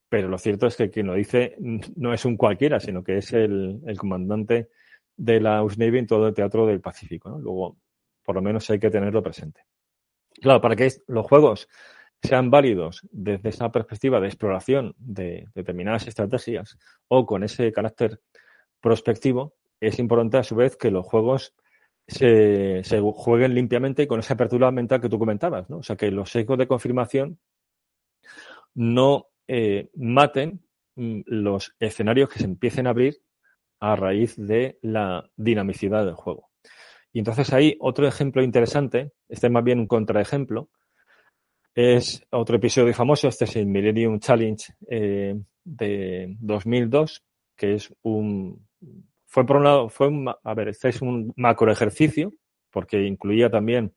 pero lo cierto es que quien lo dice no es un cualquiera, sino que es el, comandante de la US Navy en todo el teatro del Pacífico. Luego, por lo menos hay que tenerlo presente. Claro, para que los juegos sean válidos desde esa perspectiva de exploración de determinadas estrategias o con ese carácter prospectivo, es importante a su vez que los juegos se, jueguen limpiamente con esa apertura mental que tú comentabas. O sea, que los ecos de confirmación no eh, maten mm, los escenarios que se empiecen a abrir a raíz de la dinamicidad del juego. Y entonces ahí otro ejemplo interesante, este es más bien un contraejemplo, es otro episodio famoso, este es el Millennium Challenge eh, de 2002, que es un, fue por un lado, fue un, a ver, este es un macro ejercicio, porque incluía también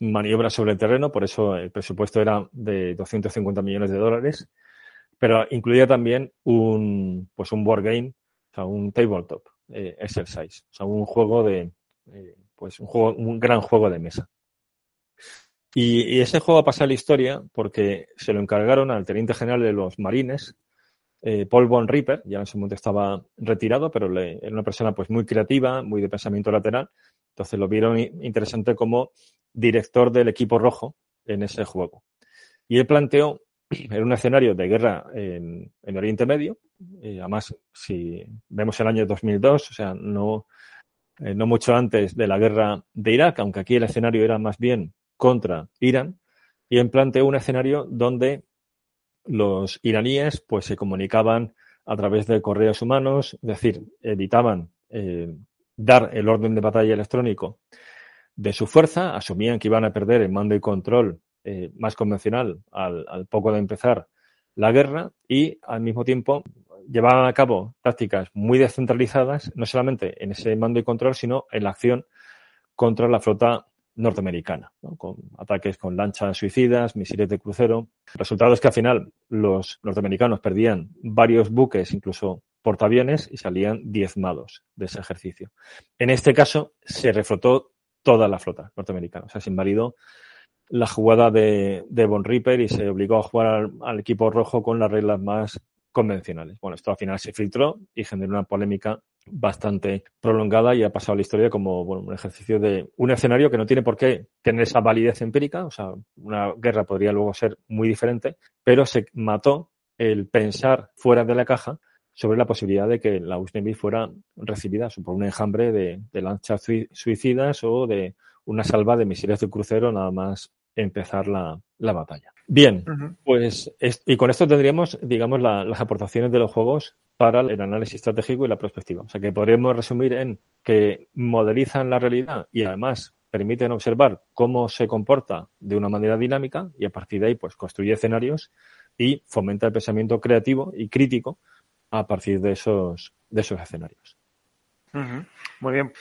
maniobras sobre el terreno, por eso el presupuesto era de 250 millones de dólares, pero incluía también un, pues un board game, o sea, un tabletop eh, exercise, o sea, un juego de, eh, pues un juego, un gran juego de mesa. Y, ese juego pasa a la historia porque se lo encargaron al teniente general de los marines, eh, Paul von Ripper, ya en ese momento estaba retirado, pero era una persona pues muy creativa, muy de pensamiento lateral. Entonces lo vieron interesante como director del equipo rojo en ese juego. Y él planteó, [CLEARS THROAT] en un escenario de guerra en, Oriente Medio, y además si vemos el año 2002, o sea, no, eh, no mucho antes de la guerra de Irak, aunque aquí el escenario era más bien contra Irán, y él planteó un escenario donde los iraníes pues se comunicaban a través de correos humanos, es decir, evitaban eh, dar el orden de batalla electrónico de su fuerza, asumían que iban a perder el mando y control eh, más convencional al, al, poco de empezar la guerra y al mismo tiempo llevaban a cabo tácticas muy descentralizadas, no solamente en ese mando y control, sino en la acción contra la flota norteamericana, con ataques con lanchas suicidas, misiles de crucero. El resultado es que al final los norteamericanos perdían varios buques, incluso portaaviones, y salían diezmados de ese ejercicio. En este caso se reflotó toda la flota norteamericana, o sea, se invalidó la jugada de, de Von Ripper y se obligó a jugar al, equipo rojo con las reglas más convencionales. Bueno, esto al final se filtró y generó una polémica bastante prolongada y ha pasado la historia como bueno, un ejercicio de un escenario que no tiene por qué tener esa validez empírica, o sea, una guerra podría luego ser muy diferente, pero se mató el pensar fuera de la caja sobre la posibilidad de que la USNB fuera recibida por un enjambre de, lanchas suicidas o de una salva de misiles de crucero nada más empezar la, batalla. Bien, pues y con esto tendríamos, digamos, las aportaciones de los juegos para el análisis estratégico y la perspectiva. O sea que podríamos resumir en que modelizan la realidad y además permiten observar cómo se comporta de una manera dinámica y a partir de ahí pues construye escenarios y fomenta el pensamiento creativo y crítico a partir de esos, de esos escenarios. Muy bien.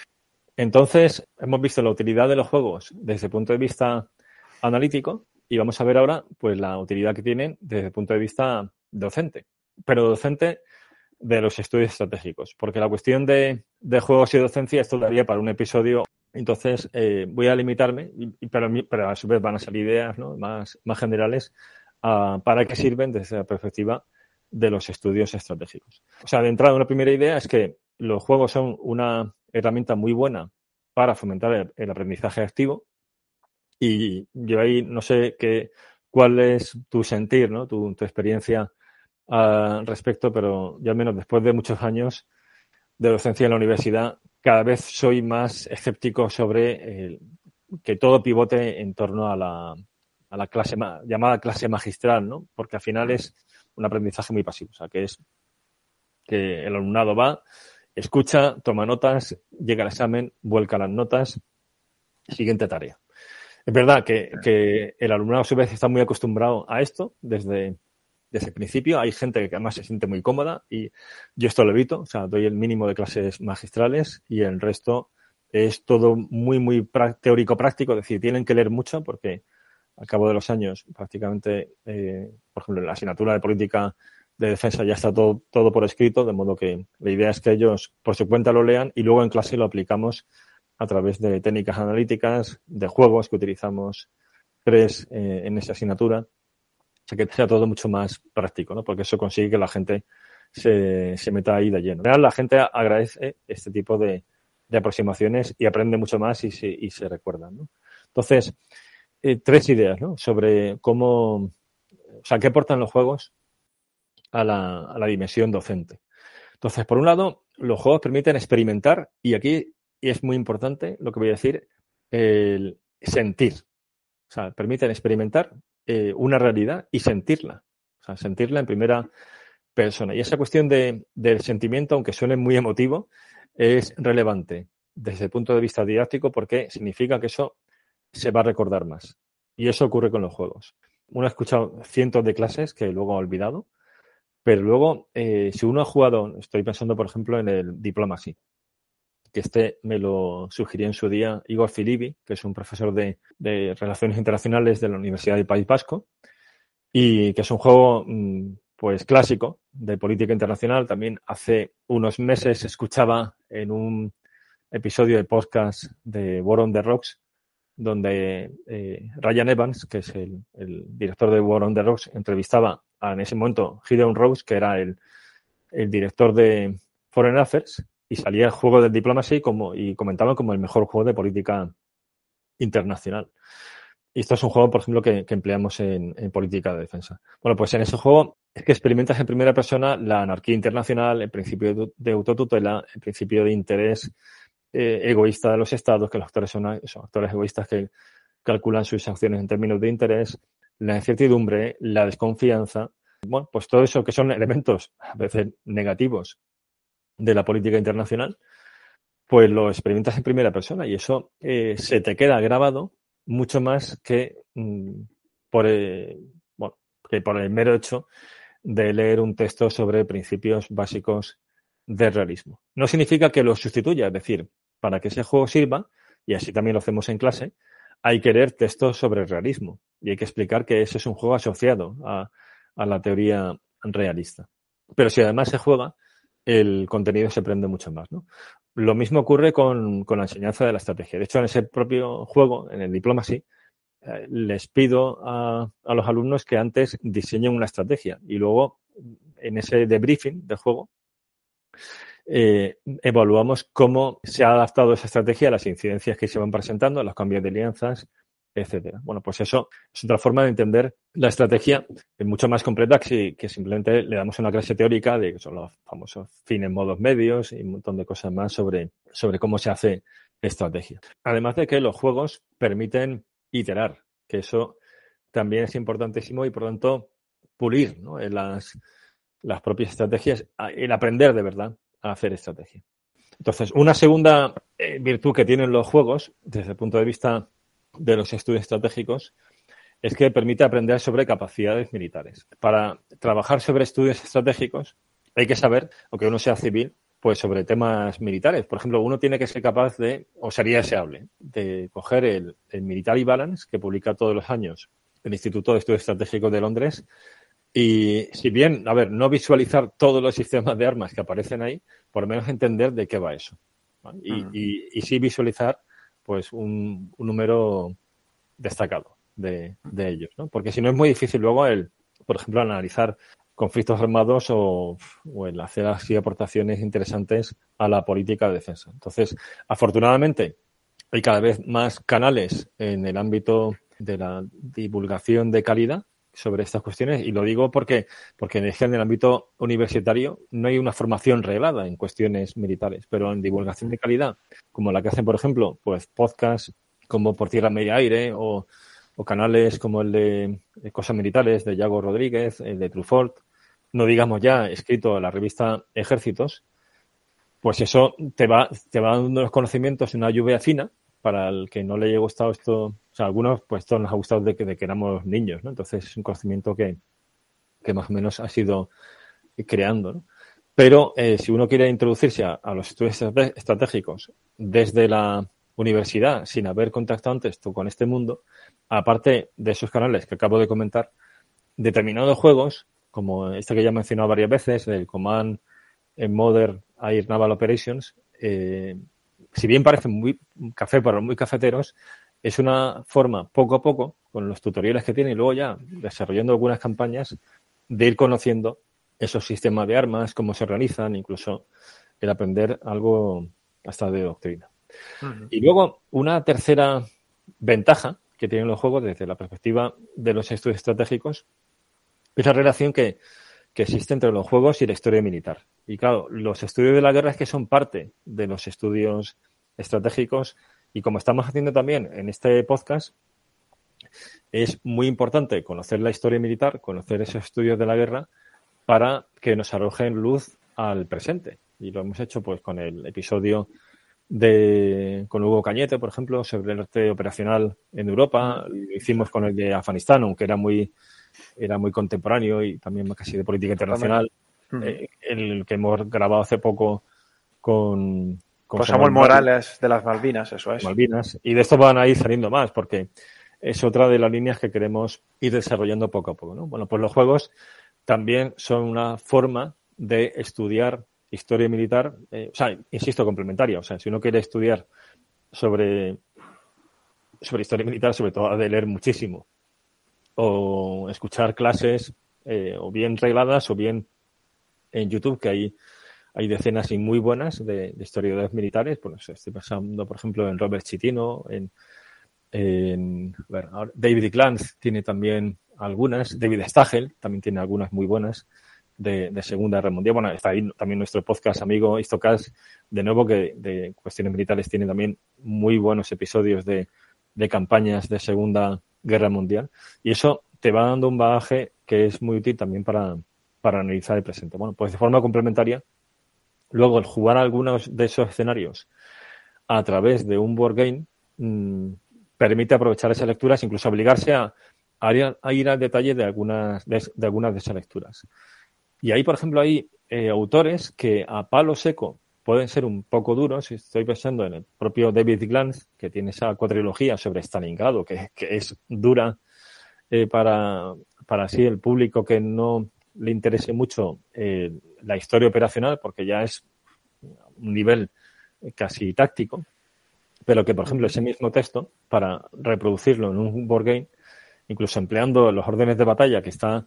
Entonces, hemos visto la utilidad de los juegos desde el punto de vista analítico y vamos a ver ahora pues la utilidad que tienen desde el punto de vista docente. Pero docente de los estudios estratégicos, porque la cuestión de, juegos y docencia esto daría para un episodio. Entonces, eh, voy a limitarme, y, pero, pero, a su vez van a salir ideas más, más generales para qué sirven desde la perspectiva de los estudios estratégicos. O sea, de entrada, una primera idea es que los juegos son una herramienta muy buena para fomentar el, aprendizaje activo. Y yo ahí no sé qué, cuál es tu sentir, ¿no? tu, experiencia al respecto, pero yo al menos después de muchos años de docencia en la universidad, cada vez soy más escéptico sobre que todo pivote en torno a la, a la clase llamada clase magistral, ¿no? Porque al final es un aprendizaje muy pasivo. O sea, que es que el alumnado va, escucha, toma notas, llega al examen, vuelca las notas, siguiente tarea. Es verdad que, el alumnado a su vez está muy acostumbrado a esto desde, desde el principio. Hay gente que además se siente muy cómoda y yo esto lo evito. O sea, doy el mínimo de clases magistrales y el resto es todo muy, muy teórico práctico. Es decir, tienen que leer mucho porque al cabo de los años, prácticamente, eh, por ejemplo, en la asignatura de política de defensa ya está todo, todo por escrito, de modo que la idea es que ellos por su cuenta lo lean y luego en clase lo aplicamos a través de técnicas analíticas, de juegos que utilizamos tres eh, en esa asignatura. O sea, que sea todo mucho más práctico, ¿no? Porque eso consigue que la gente se, meta ahí de lleno. En realidad, la gente agradece este tipo de, de aproximaciones y aprende mucho más y se, y se recuerdan, ¿no? Entonces, eh, tres ideas ¿no? sobre cómo, o sea, qué aportan los juegos a la, a la dimensión docente. Entonces, por un lado, los juegos permiten experimentar y aquí es muy importante lo que voy a decir, el sentir. O sea, permiten experimentar eh, una realidad y sentirla. O sea, sentirla en primera persona. Y esa cuestión de, del sentimiento, aunque suene muy emotivo, es relevante desde el punto de vista didáctico porque significa que eso se va a recordar más. Y eso ocurre con los juegos. Uno ha escuchado cientos de clases que luego ha olvidado, pero luego, eh, si uno ha jugado, estoy pensando, por ejemplo, en el Diplomacy, que este me lo sugirió en su día Igor Filibi, que es un profesor de, Relaciones Internacionales de la Universidad del País Vasco, y que es un juego mm, pues clásico de política internacional. También hace unos meses escuchaba en un episodio de podcast de War on the Rocks donde eh, Ryan Evans, que es el, director de War on the Rocks, entrevistaba a, en ese momento Gideon Rose, que era el, director de Foreign Affairs, y salía el juego de Diplomacy como, y comentaban como el mejor juego de política internacional. Y esto es un juego, por ejemplo, que, empleamos en, política de defensa. Bueno, pues en ese juego es que experimentas en primera persona la anarquía internacional, el principio de, autotutela, el principio de interés eh, egoísta de los estados, que los actores son, actores egoístas que calculan sus acciones en términos de interés, la incertidumbre, la desconfianza, bueno, pues todo eso que son elementos a veces negativos de la política internacional, pues lo experimentas en primera persona y eso eh, se te queda grabado mucho más que, mm, por, bueno, que por el mero hecho de leer un texto sobre principios básicos del realismo. No significa que lo sustituya, es decir, para que ese juego sirva, y así también lo hacemos en clase, hay que leer textos sobre el realismo y hay que explicar que ese es un juego asociado a, la teoría realista. Pero si además se juega, el contenido se aprende mucho más. Lo mismo ocurre con, la enseñanza de la estrategia. De hecho, en ese propio juego, en el Diplomacy, eh, les pido a, a, los alumnos que antes diseñen una estrategia y luego en ese debriefing del juego, eh, evaluamos cómo se ha adaptado esa estrategia a las incidencias que se van presentando, a los cambios de alianzas, etcétera. Bueno, pues eso es otra forma de entender la estrategia es mucho más completa que, simplemente le damos una clase teórica de son los famosos fines, modos medios y un montón de cosas más sobre, sobre cómo se hace estrategia. Además de que los juegos permiten iterar, que eso también es importantísimo y por tanto pulir ¿no? en las, las propias estrategias, el aprender de verdad a hacer estrategia. Entonces, una segunda eh, virtud que tienen los juegos, desde el punto de vista de los estudios estratégicos, es que permite aprender sobre capacidades militares. Para trabajar sobre estudios estratégicos hay que saber, aunque uno sea civil, pues sobre temas militares. Por ejemplo, uno tiene que ser capaz de, o sería deseable, de coger el, el Military Balance, que publica todos los años el Instituto de Estudios Estratégicos de Londres, y si bien, a ver, no visualizar todos los sistemas de armas que aparecen ahí, por lo menos entender de qué va eso. Y, y, sí visualizar pues un, número destacado de, ellos, ¿no? Porque si no es muy difícil luego el, por ejemplo, analizar conflictos armados o, o, el hacer así aportaciones interesantes a la política de defensa. Entonces, afortunadamente, hay cada vez más canales en el ámbito de la divulgación de calidad sobre estas cuestiones y lo digo porque porque en el ámbito universitario no hay una formación reglada en cuestiones militares, pero en divulgación de calidad, como la que hacen, por ejemplo, pues podcasts como Por Tierra Media Aire o, canales como el de, Cosas Militares de Yago Rodríguez, el de Trufort, no digamos ya escrito en la revista Ejércitos, pues eso te va, te va dando los conocimientos en una lluvia fina para el que no le haya gustado esto, o algunos pues esto nos ha gustado de que, de que éramos niños, ¿no? Entonces es un conocimiento que, que más o menos ha sido creando, ¿no? Pero eh, si uno quiere introducirse a, los estudios estratégicos desde la universidad sin haber contactado antes con este mundo, aparte de esos canales que acabo de comentar, determinados juegos, como este que ya he mencionado varias veces, el Command en Modern Air Naval Operations, eh, si bien parece muy café para muy cafeteros, es una forma poco a poco, con los tutoriales que tiene y luego ya desarrollando algunas campañas, de ir conociendo esos sistemas de armas, cómo se organizan, incluso el aprender algo hasta de doctrina. Y luego, una tercera ventaja que tienen los juegos desde la perspectiva de los estudios estratégicos es la relación que, que existe entre los juegos y la historia militar. Y claro, los estudios de la guerra es que son parte de los estudios estratégicos y como estamos haciendo también en este podcast, es muy importante conocer la historia militar, conocer esos estudios de la guerra para que nos arrojen luz al presente. Y lo hemos hecho pues con el episodio de con Hugo Cañete, por ejemplo, sobre el arte operacional en Europa. Lo hicimos con el de Afganistán, aunque era muy era muy contemporáneo y también casi de política internacional. Eh, el que hemos grabado hace poco con, con, Samuel Morales de las Malvinas, eso es. Malvinas. Y de esto van a ir saliendo más, porque es otra de las líneas que queremos ir desarrollando poco a poco. ¿no? Bueno, pues los juegos también son una forma de estudiar historia militar, eh, o sea, insisto, complementaria. O sea, si uno quiere estudiar sobre, sobre historia militar, sobre todo ha de leer muchísimo o escuchar clases eh, o bien regladas o bien en YouTube, que hay, hay decenas y muy buenas de, historiadores militares. Pues estoy pensando, por ejemplo, en Robert Chitino, en, en David Glantz tiene también algunas, David Stagel también tiene algunas muy buenas de, Segunda Guerra Mundial. Bueno, está ahí también nuestro podcast amigo Istocas, de nuevo, que de cuestiones militares tiene también muy buenos episodios de, de campañas de Segunda Guerra Mundial. Y eso te va dando un bagaje que es muy útil también para, para analizar el presente. Bueno, pues de forma complementaria, luego el jugar algunos de esos escenarios a través de un board game mmm, permite aprovechar esas lecturas, incluso obligarse a, ir, al detalle de algunas de, algunas de esas lecturas. Y ahí, por ejemplo, hay eh, autores que a palo seco pueden ser un poco duros. Estoy pensando en el propio David Glantz, que tiene esa cuatrilogía sobre Stalingrado, que, que es dura eh, para, para así el público que no le interese mucho eh, la historia operacional, porque ya es un nivel casi táctico, pero que, por ejemplo, ese mismo texto, para reproducirlo en un board game, incluso empleando los órdenes de batalla que está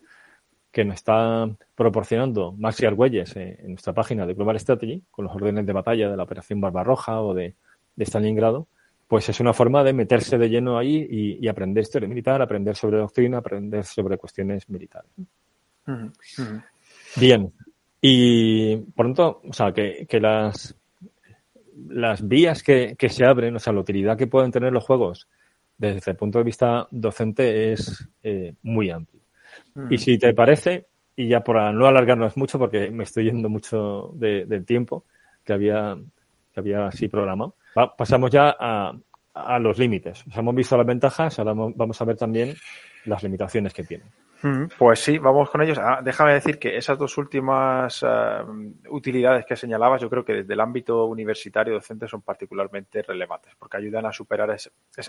que nos está proporcionando Maxi Argüelles eh, en nuestra página de Global Strategy, con los órdenes de batalla de la Operación Barbarroja o de, de Stalingrado, pues es una forma de meterse de lleno ahí y, aprender historia militar, aprender sobre doctrina, aprender sobre cuestiones militares. Bien. Y por lo tanto, o sea, que, que las, las vías que, que, se abren, o sea, la utilidad que pueden tener los juegos desde el punto de vista docente es eh, muy amplio. Y si te parece, y ya por no alargarnos mucho, porque me estoy yendo mucho del tiempo que había, que había así programado, pasamos ya a, a los límites. hemos visto las ventajas, ahora vamos a ver también las limitaciones que tienen. Pues sí, vamos con ellos. Ah, déjame decir que esas dos últimas eh, utilidades que señalabas, yo creo que desde el ámbito universitario docente son particularmente relevantes, porque ayudan a superar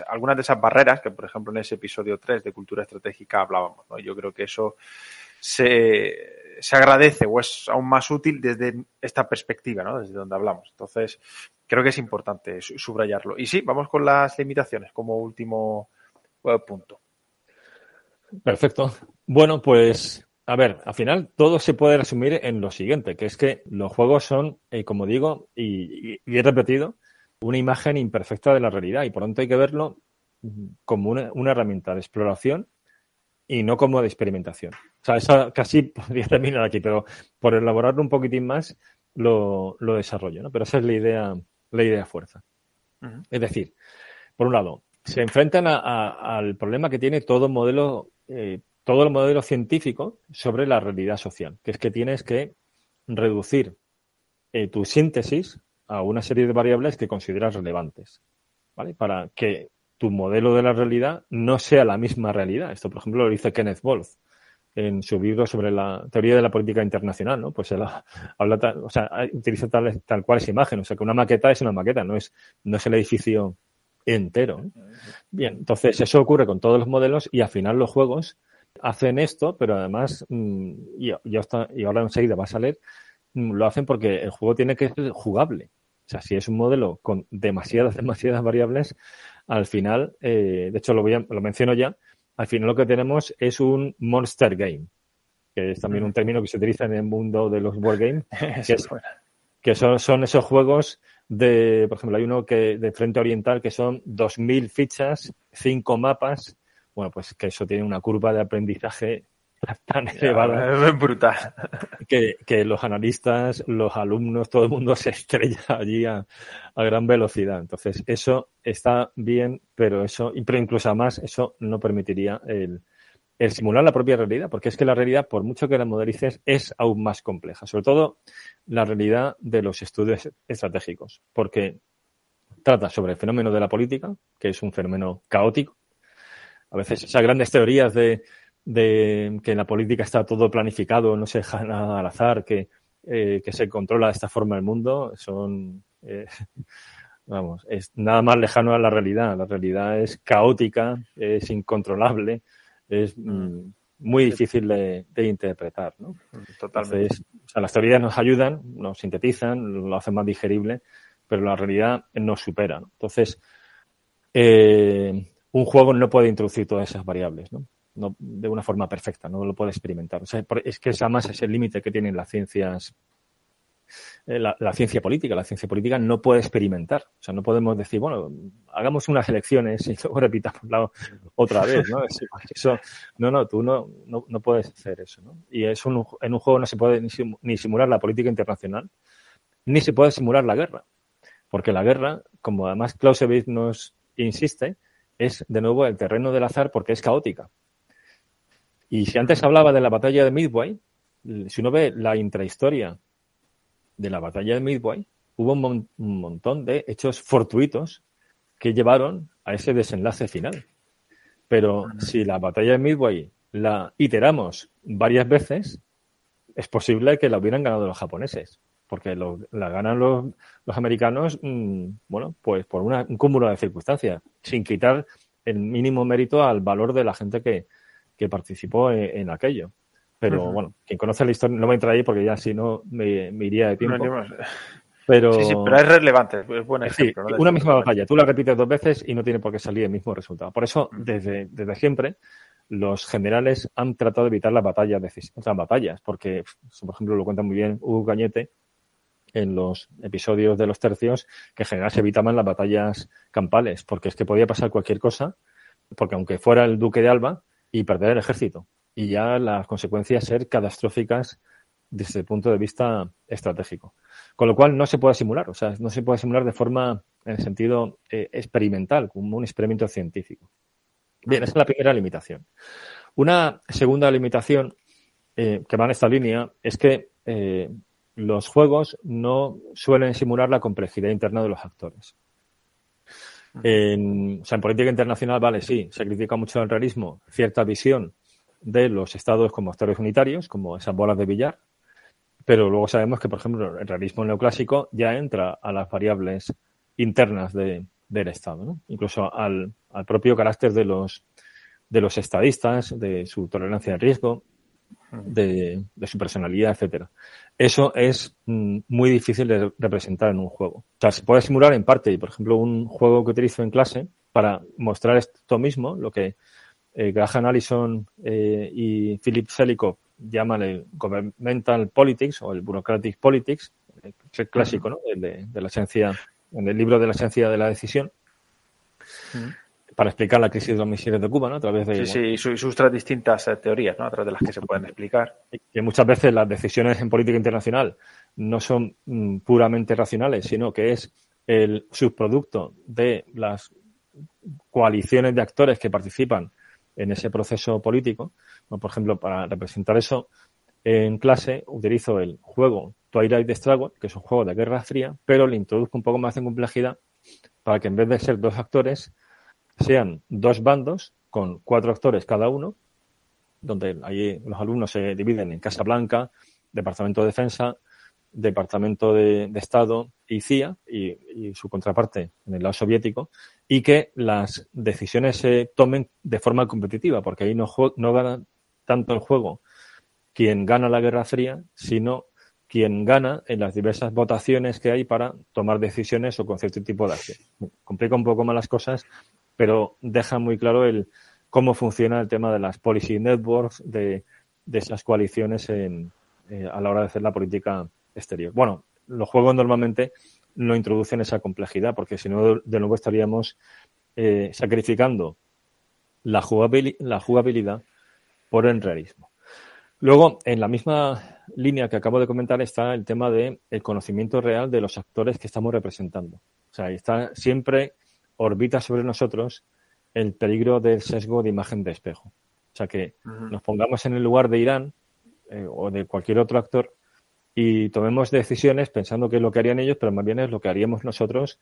algunas de esas barreras que, por ejemplo, en ese episodio 3 de Cultura Estratégica hablábamos. Yo creo que eso se, se agradece o es aún más útil desde esta perspectiva, ¿no? desde donde hablamos. Entonces, creo que es importante subrayarlo. Y sí, vamos con las limitaciones como último eh, punto. Perfecto. Bueno, pues a ver, al final todo se puede resumir en lo siguiente, que es que los juegos son, eh, como digo, y, he repetido, una imagen imperfecta de la realidad y por lo tanto hay que verlo como una, herramienta de exploración y no como de experimentación. O sea, eso casi [LAUGHS] podría terminar aquí, pero por elaborarlo un poquitín más lo, lo desarrollo, ¿no? Pero esa es la idea, la idea fuerza. Es decir, por un lado, se enfrentan al problema que tiene todo modelo eh, todo el modelo científico sobre la realidad social, que es que tienes que reducir eh, tu síntesis a una serie de variables que consideras relevantes, ¿vale? Para que tu modelo de la realidad no sea la misma realidad. Esto, por ejemplo, lo dice Kenneth Wolf en su libro sobre la teoría de la política internacional, ¿no? Pues [LAUGHS] habla, o sea, utiliza tal, tal cual esa imagen, o sea, que una maqueta es una maqueta, no es, no es el edificio entero. Bien, entonces eso ocurre con todos los modelos y al final los juegos hacen esto, pero además, mm, y, y ahora enseguida va a salir, mm, lo hacen porque el juego tiene que ser jugable. O sea, si es un modelo con demasiadas, [LAUGHS] demasiadas variables, al final, eh, de hecho lo, voy a, lo menciono ya, al final lo que tenemos es un monster game, que es también un término que se utiliza en el mundo de los wargames, [LAUGHS] que, que son, son esos juegos de, por ejemplo, hay uno que de frente oriental que son 2.000 fichas, 5 mapas. Bueno, pues que eso tiene una curva de aprendizaje [LAUGHS] tan elevada. Es brutal. Que, que, los analistas, los alumnos, todo el mundo [LAUGHS] se estrella allí a, a, gran velocidad. Entonces, eso está bien, pero eso, pero incluso además, eso no permitiría el, el simular la propia realidad, porque es que la realidad, por mucho que la modelices, es aún más compleja. Sobre todo la realidad de los estudios estratégicos, porque trata sobre el fenómeno de la política, que es un fenómeno caótico. A veces esas grandes teorías de, que en la política está todo planificado, no se deja nada al azar, que, eh, que se controla de esta forma el mundo, son, eh, [LAUGHS] vamos, es nada más lejano a la realidad. La realidad es caótica, es incontrolable es mm, muy difícil de, interpretar. ¿no? Totalmente. o sea, las teorías nos ayudan, nos sintetizan, lo hacen más digerible, pero la realidad nos supera. Entonces, eh, un juego no puede introducir todas esas variables, ¿no? no de una forma perfecta, no lo puede experimentar. O sea, es que esa más es el límite que tienen las ciencias eh, la, ciencia política. La ciencia política no puede experimentar. O sea, no podemos decir, bueno, hagamos unas elecciones y luego [LAUGHS] repitamos la otra vez, ¿no? Eso, no, no, tú no, no, puedes hacer eso, ¿no? Y es en un juego no se puede ni simular la política internacional, ni se puede simular la guerra. Porque la guerra, como además Clausewitz nos insiste, es de nuevo el terreno del azar porque es caótica. Y si antes hablaba de la batalla de Midway, si uno ve la intrahistoria de la batalla de Midway, hubo un, montón de hechos fortuitos que llevaron a ese desenlace final. Pero si la batalla de Midway la iteramos varias veces, es posible que la hubieran ganado los japoneses, porque la ganan los, los americanos, mm, bueno, pues por un cúmulo de circunstancias, sin quitar el mínimo mérito al valor de la gente que, que participó en aquello. Pero bueno, quien conoce la historia no me entra ahí porque ya si no me, iría de tiempo. pero... Sí, sí, pero es relevante, es buen ejemplo. una misma batalla, tú la repites dos veces y no tiene por qué salir el mismo resultado. Por eso, desde, desde siempre, los generales han tratado de evitar las batallas, las batallas, porque, por ejemplo, lo cuenta muy bien Hugo Cañete en los episodios de los tercios, que en general se evitaban las batallas campales, porque es que podía pasar cualquier cosa, porque aunque fuera el duque de Alba, y perder el ejército, y ya las consecuencias ser catastróficas desde el punto de vista estratégico. Con lo cual no se puede simular, o sea, no se puede simular de forma, en el sentido eh, experimental, como un experimento científico. Bien, esa es la primera limitación. Una segunda limitación eh, que va en esta línea es que eh, los juegos no suelen simular la complejidad interna de los actores. En, o sea, en política internacional, vale, sí, se critica mucho el realismo, cierta visión de los estados como actores unitarios, como esas bolas de billar, pero luego sabemos que, por ejemplo, el realismo neoclásico ya entra a las variables internas de, del Estado, ¿no? incluso al, al, propio carácter de los, de los estadistas, de su tolerancia al riesgo, de, de, su personalidad, etcétera. Eso es mm, muy difícil de representar en un juego. O sea, se puede simular en parte, y por ejemplo, un juego que utilizo en clase para mostrar esto mismo, lo que eh, Graham Allison eh, y Philip Selikov llaman el Governmental Politics o el Bureaucratic Politics, es el clásico, ¿no? El de, de la esencia, en el libro de la esencia de la decisión, para explicar la crisis de los misiles de Cuba, ¿no? A través de... Sí, sí, y, sus tres distintas eh, teorías, ¿no? A través de las que se pueden explicar. Que muchas veces las decisiones en política internacional no son mm, puramente racionales, sino que es el subproducto de las coaliciones de actores que participan en ese proceso político. por ejemplo, para representar eso en clase utilizo el juego Twilight Struggle, que es un juego de Guerra Fría, pero le introduzco un poco más de complejidad para que en vez de ser dos actores, sean dos bandos con cuatro actores cada uno, donde ahí los alumnos se dividen en Casa Blanca, Departamento de Defensa, Departamento de, Estado y CIA y, su contraparte en el lado soviético y que las decisiones se tomen de forma competitiva porque ahí no, no gana tanto el juego quien gana la Guerra Fría, sino quien gana en las diversas votaciones que hay para tomar decisiones o con cierto tipo de acción. Complica un poco más las cosas, pero deja muy claro el cómo funciona el tema de las policy networks, de, de esas coaliciones en, eh, a la hora de hacer la política exterior. Bueno, los juegos normalmente no introducen esa complejidad, porque si no, de nuevo estaríamos eh, sacrificando la, la jugabilidad por el realismo. Luego, en la misma línea que acabo de comentar está el tema del el conocimiento real de los actores que estamos representando. O sea, está siempre orbita sobre nosotros el peligro del sesgo de imagen de espejo. O sea, que nos pongamos en el lugar de Irán eh, o de cualquier otro actor y tomemos decisiones pensando que es lo que harían ellos, pero más bien es lo que haríamos nosotros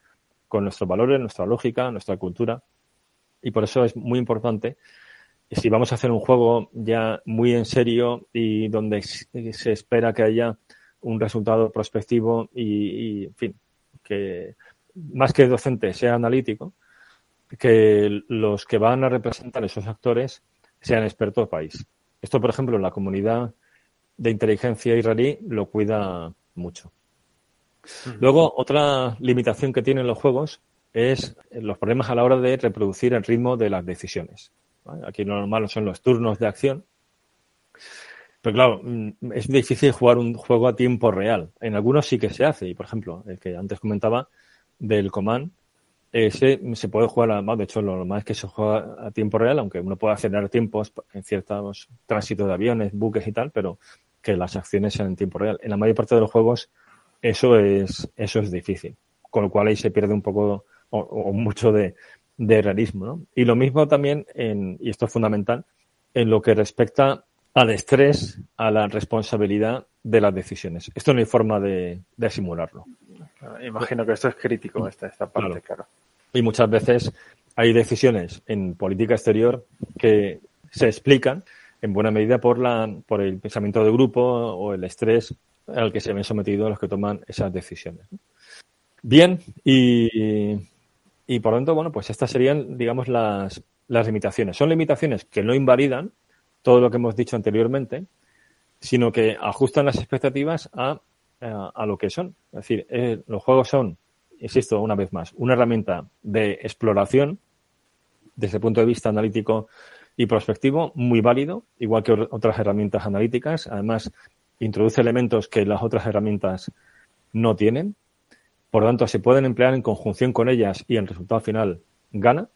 con nuestros valores, nuestra lógica, nuestra cultura. Y por eso es muy importante, si vamos a hacer un juego ya muy en serio y donde se espera que haya un resultado prospectivo y, en fin, que más que docente sea analítico, que los que van a representar esos actores sean expertos país. Esto, por ejemplo, en la comunidad de inteligencia israelí lo cuida mucho. Luego, otra limitación que tienen los juegos es los problemas a la hora de reproducir el ritmo de las decisiones. Aquí lo normal son los turnos de acción. Pero claro, mm, es difícil jugar un juego a tiempo real. En algunos sí que se hace. Y por ejemplo, el que antes comentaba del Command, ese se puede jugar, a, de hecho lo normal es que se juega a tiempo real, aunque uno puede acelerar tiempos en ciertos tránsitos de aviones, buques y tal, pero que las acciones sean en tiempo real. En la mayor parte de los juegos eso es, eso es difícil, con lo cual ahí se pierde un poco o, mucho de, realismo. ¿no? Y lo mismo también, en, y esto es fundamental, en lo que respecta al estrés, a la responsabilidad de las decisiones. Esto no hay forma de, de simularlo. Imagino que esto es crítico, esta, esta parte, claro. Y muchas veces hay decisiones en política exterior que se explican en buena medida por, la, por el pensamiento de grupo o el estrés al que se ven sometidos los que toman esas decisiones. Bien, y, y por lo tanto, bueno, pues estas serían, digamos, las, las limitaciones. Son limitaciones que no invalidan todo lo que hemos dicho anteriormente, sino que ajustan las expectativas a a lo que son. Es decir, eh, los juegos son, insisto una vez más, una herramienta de exploración desde el punto de vista analítico y prospectivo, muy válido, igual que otras herramientas analíticas. Además, introduce elementos que las otras herramientas no tienen. Por lo tanto, se pueden emplear en conjunción con ellas y el resultado final gana.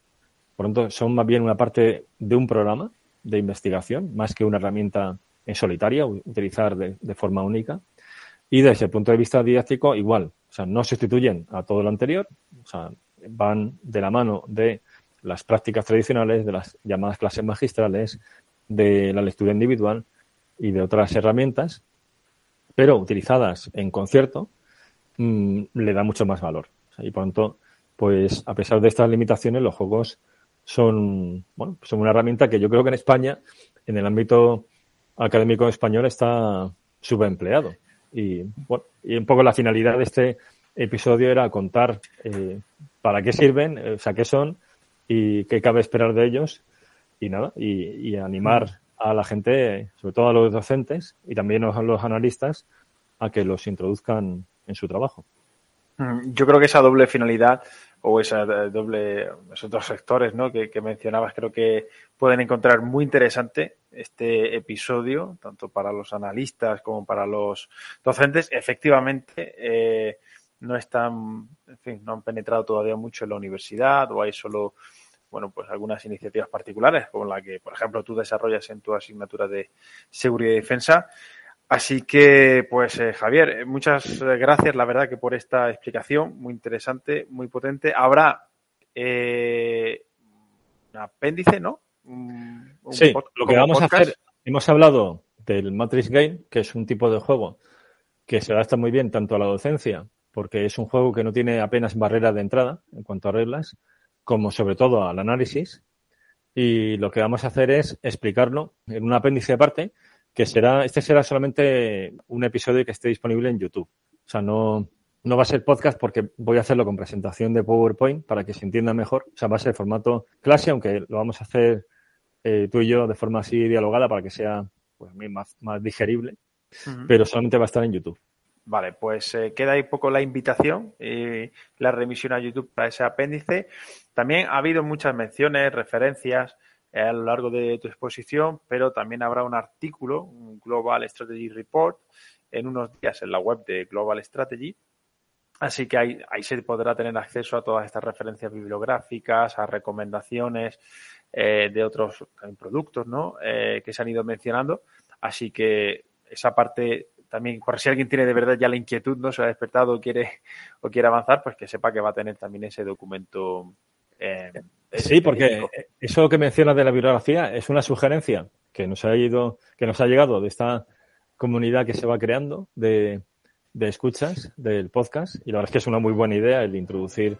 Por lo tanto, son más bien una parte de un programa de investigación, más que una herramienta en solitaria, utilizar de, de forma única. Y desde el punto de vista didáctico, igual. O sea, no sustituyen a todo lo anterior. O sea, van de la mano de las prácticas tradicionales, de las llamadas clases magistrales, de la lectura individual y de otras herramientas, pero utilizadas en concierto, mmm, le da mucho más valor. y por tanto, pues a pesar de estas limitaciones, los juegos son, bueno, son una herramienta que yo creo que en España, en el ámbito académico español, está subempleado. Y, bueno, y un poco la finalidad de este episodio era contar eh, para qué sirven, eh, o sea, qué son y qué cabe esperar de ellos y nada, y, y animar a la gente, sobre todo a los docentes y también a los analistas, a que los introduzcan en su trabajo. Mm, yo creo que esa doble finalidad o esa doble, esos dos sectores ¿no? que, que, mencionabas, creo que pueden encontrar muy interesante este episodio, tanto para los analistas como para los docentes. Efectivamente, eh, no están, en fin, no han penetrado todavía mucho en la universidad o hay solo, bueno, pues algunas iniciativas particulares, como la que, por ejemplo, tú desarrollas en tu asignatura de seguridad y defensa. Así que, pues, eh, Javier, muchas gracias, la verdad, que por esta explicación muy interesante, muy potente. Habrá eh, un apéndice, ¿no? Un, un sí, lo que vamos podcast. a hacer, hemos hablado del Matrix Game, que es un tipo de juego que se adapta muy bien tanto a la docencia porque es un juego que no tiene apenas barrera de entrada en cuanto a reglas, como sobre todo al análisis. Y lo que vamos a hacer es explicarlo en un apéndice aparte, que será, este será solamente un episodio que esté disponible en YouTube. O sea, no, no va a ser podcast porque voy a hacerlo con presentación de PowerPoint para que se entienda mejor. O sea, va a ser formato clase, aunque lo vamos a hacer eh, tú y yo de forma así dialogada para que sea pues, más, más digerible, uh -huh. pero solamente va a estar en YouTube. Vale, pues eh, queda ahí poco la invitación y la remisión a YouTube para ese apéndice. También ha habido muchas menciones, referencias a lo largo de tu exposición, pero también habrá un artículo, un Global Strategy Report, en unos días en la web de Global Strategy. Así que ahí, ahí se podrá tener acceso a todas estas referencias bibliográficas, a recomendaciones eh, de otros productos ¿no? Eh, que se han ido mencionando. Así que esa parte también, por si alguien tiene de verdad ya la inquietud, no se ha despertado o quiere, o quiere avanzar, pues que sepa que va a tener también ese documento. Eh, sí, porque eso que mencionas de la bibliografía es una sugerencia que nos ha ido, que nos ha llegado de esta comunidad que se va creando de, de escuchas del podcast y la verdad es que es una muy buena idea el introducir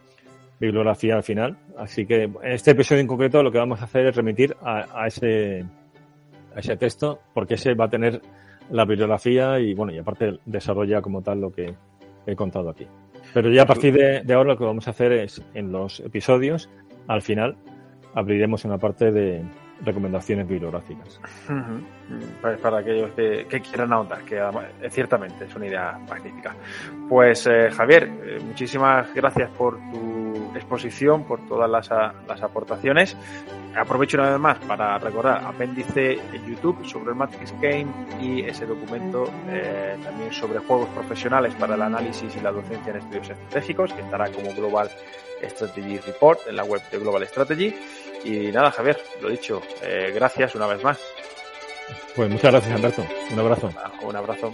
bibliografía al final. Así que en este episodio en concreto lo que vamos a hacer es remitir a, a ese a ese texto porque ese va a tener la bibliografía y bueno, y aparte desarrolla como tal lo que he contado aquí. Pero ya a partir de, ahora lo que vamos a hacer es en los episodios, al final, abriremos una parte de recomendaciones bibliográficas. Pues para aquellos que, quieran ahondar, que eh, ciertamente es una idea magnífica. Pues eh, Javier, eh, muchísimas gracias por tu exposición, por todas las, las aportaciones aprovecho una vez más para recordar apéndice en YouTube sobre el Matrix Game y ese documento eh, también sobre juegos profesionales para el análisis y la docencia en estudios estratégicos que estará como Global Strategy Report en la web de Global Strategy. Y nada, Javier, lo dicho, eh, gracias una vez más. Pues muchas gracias, Alberto. Un abrazo. Un abrazo.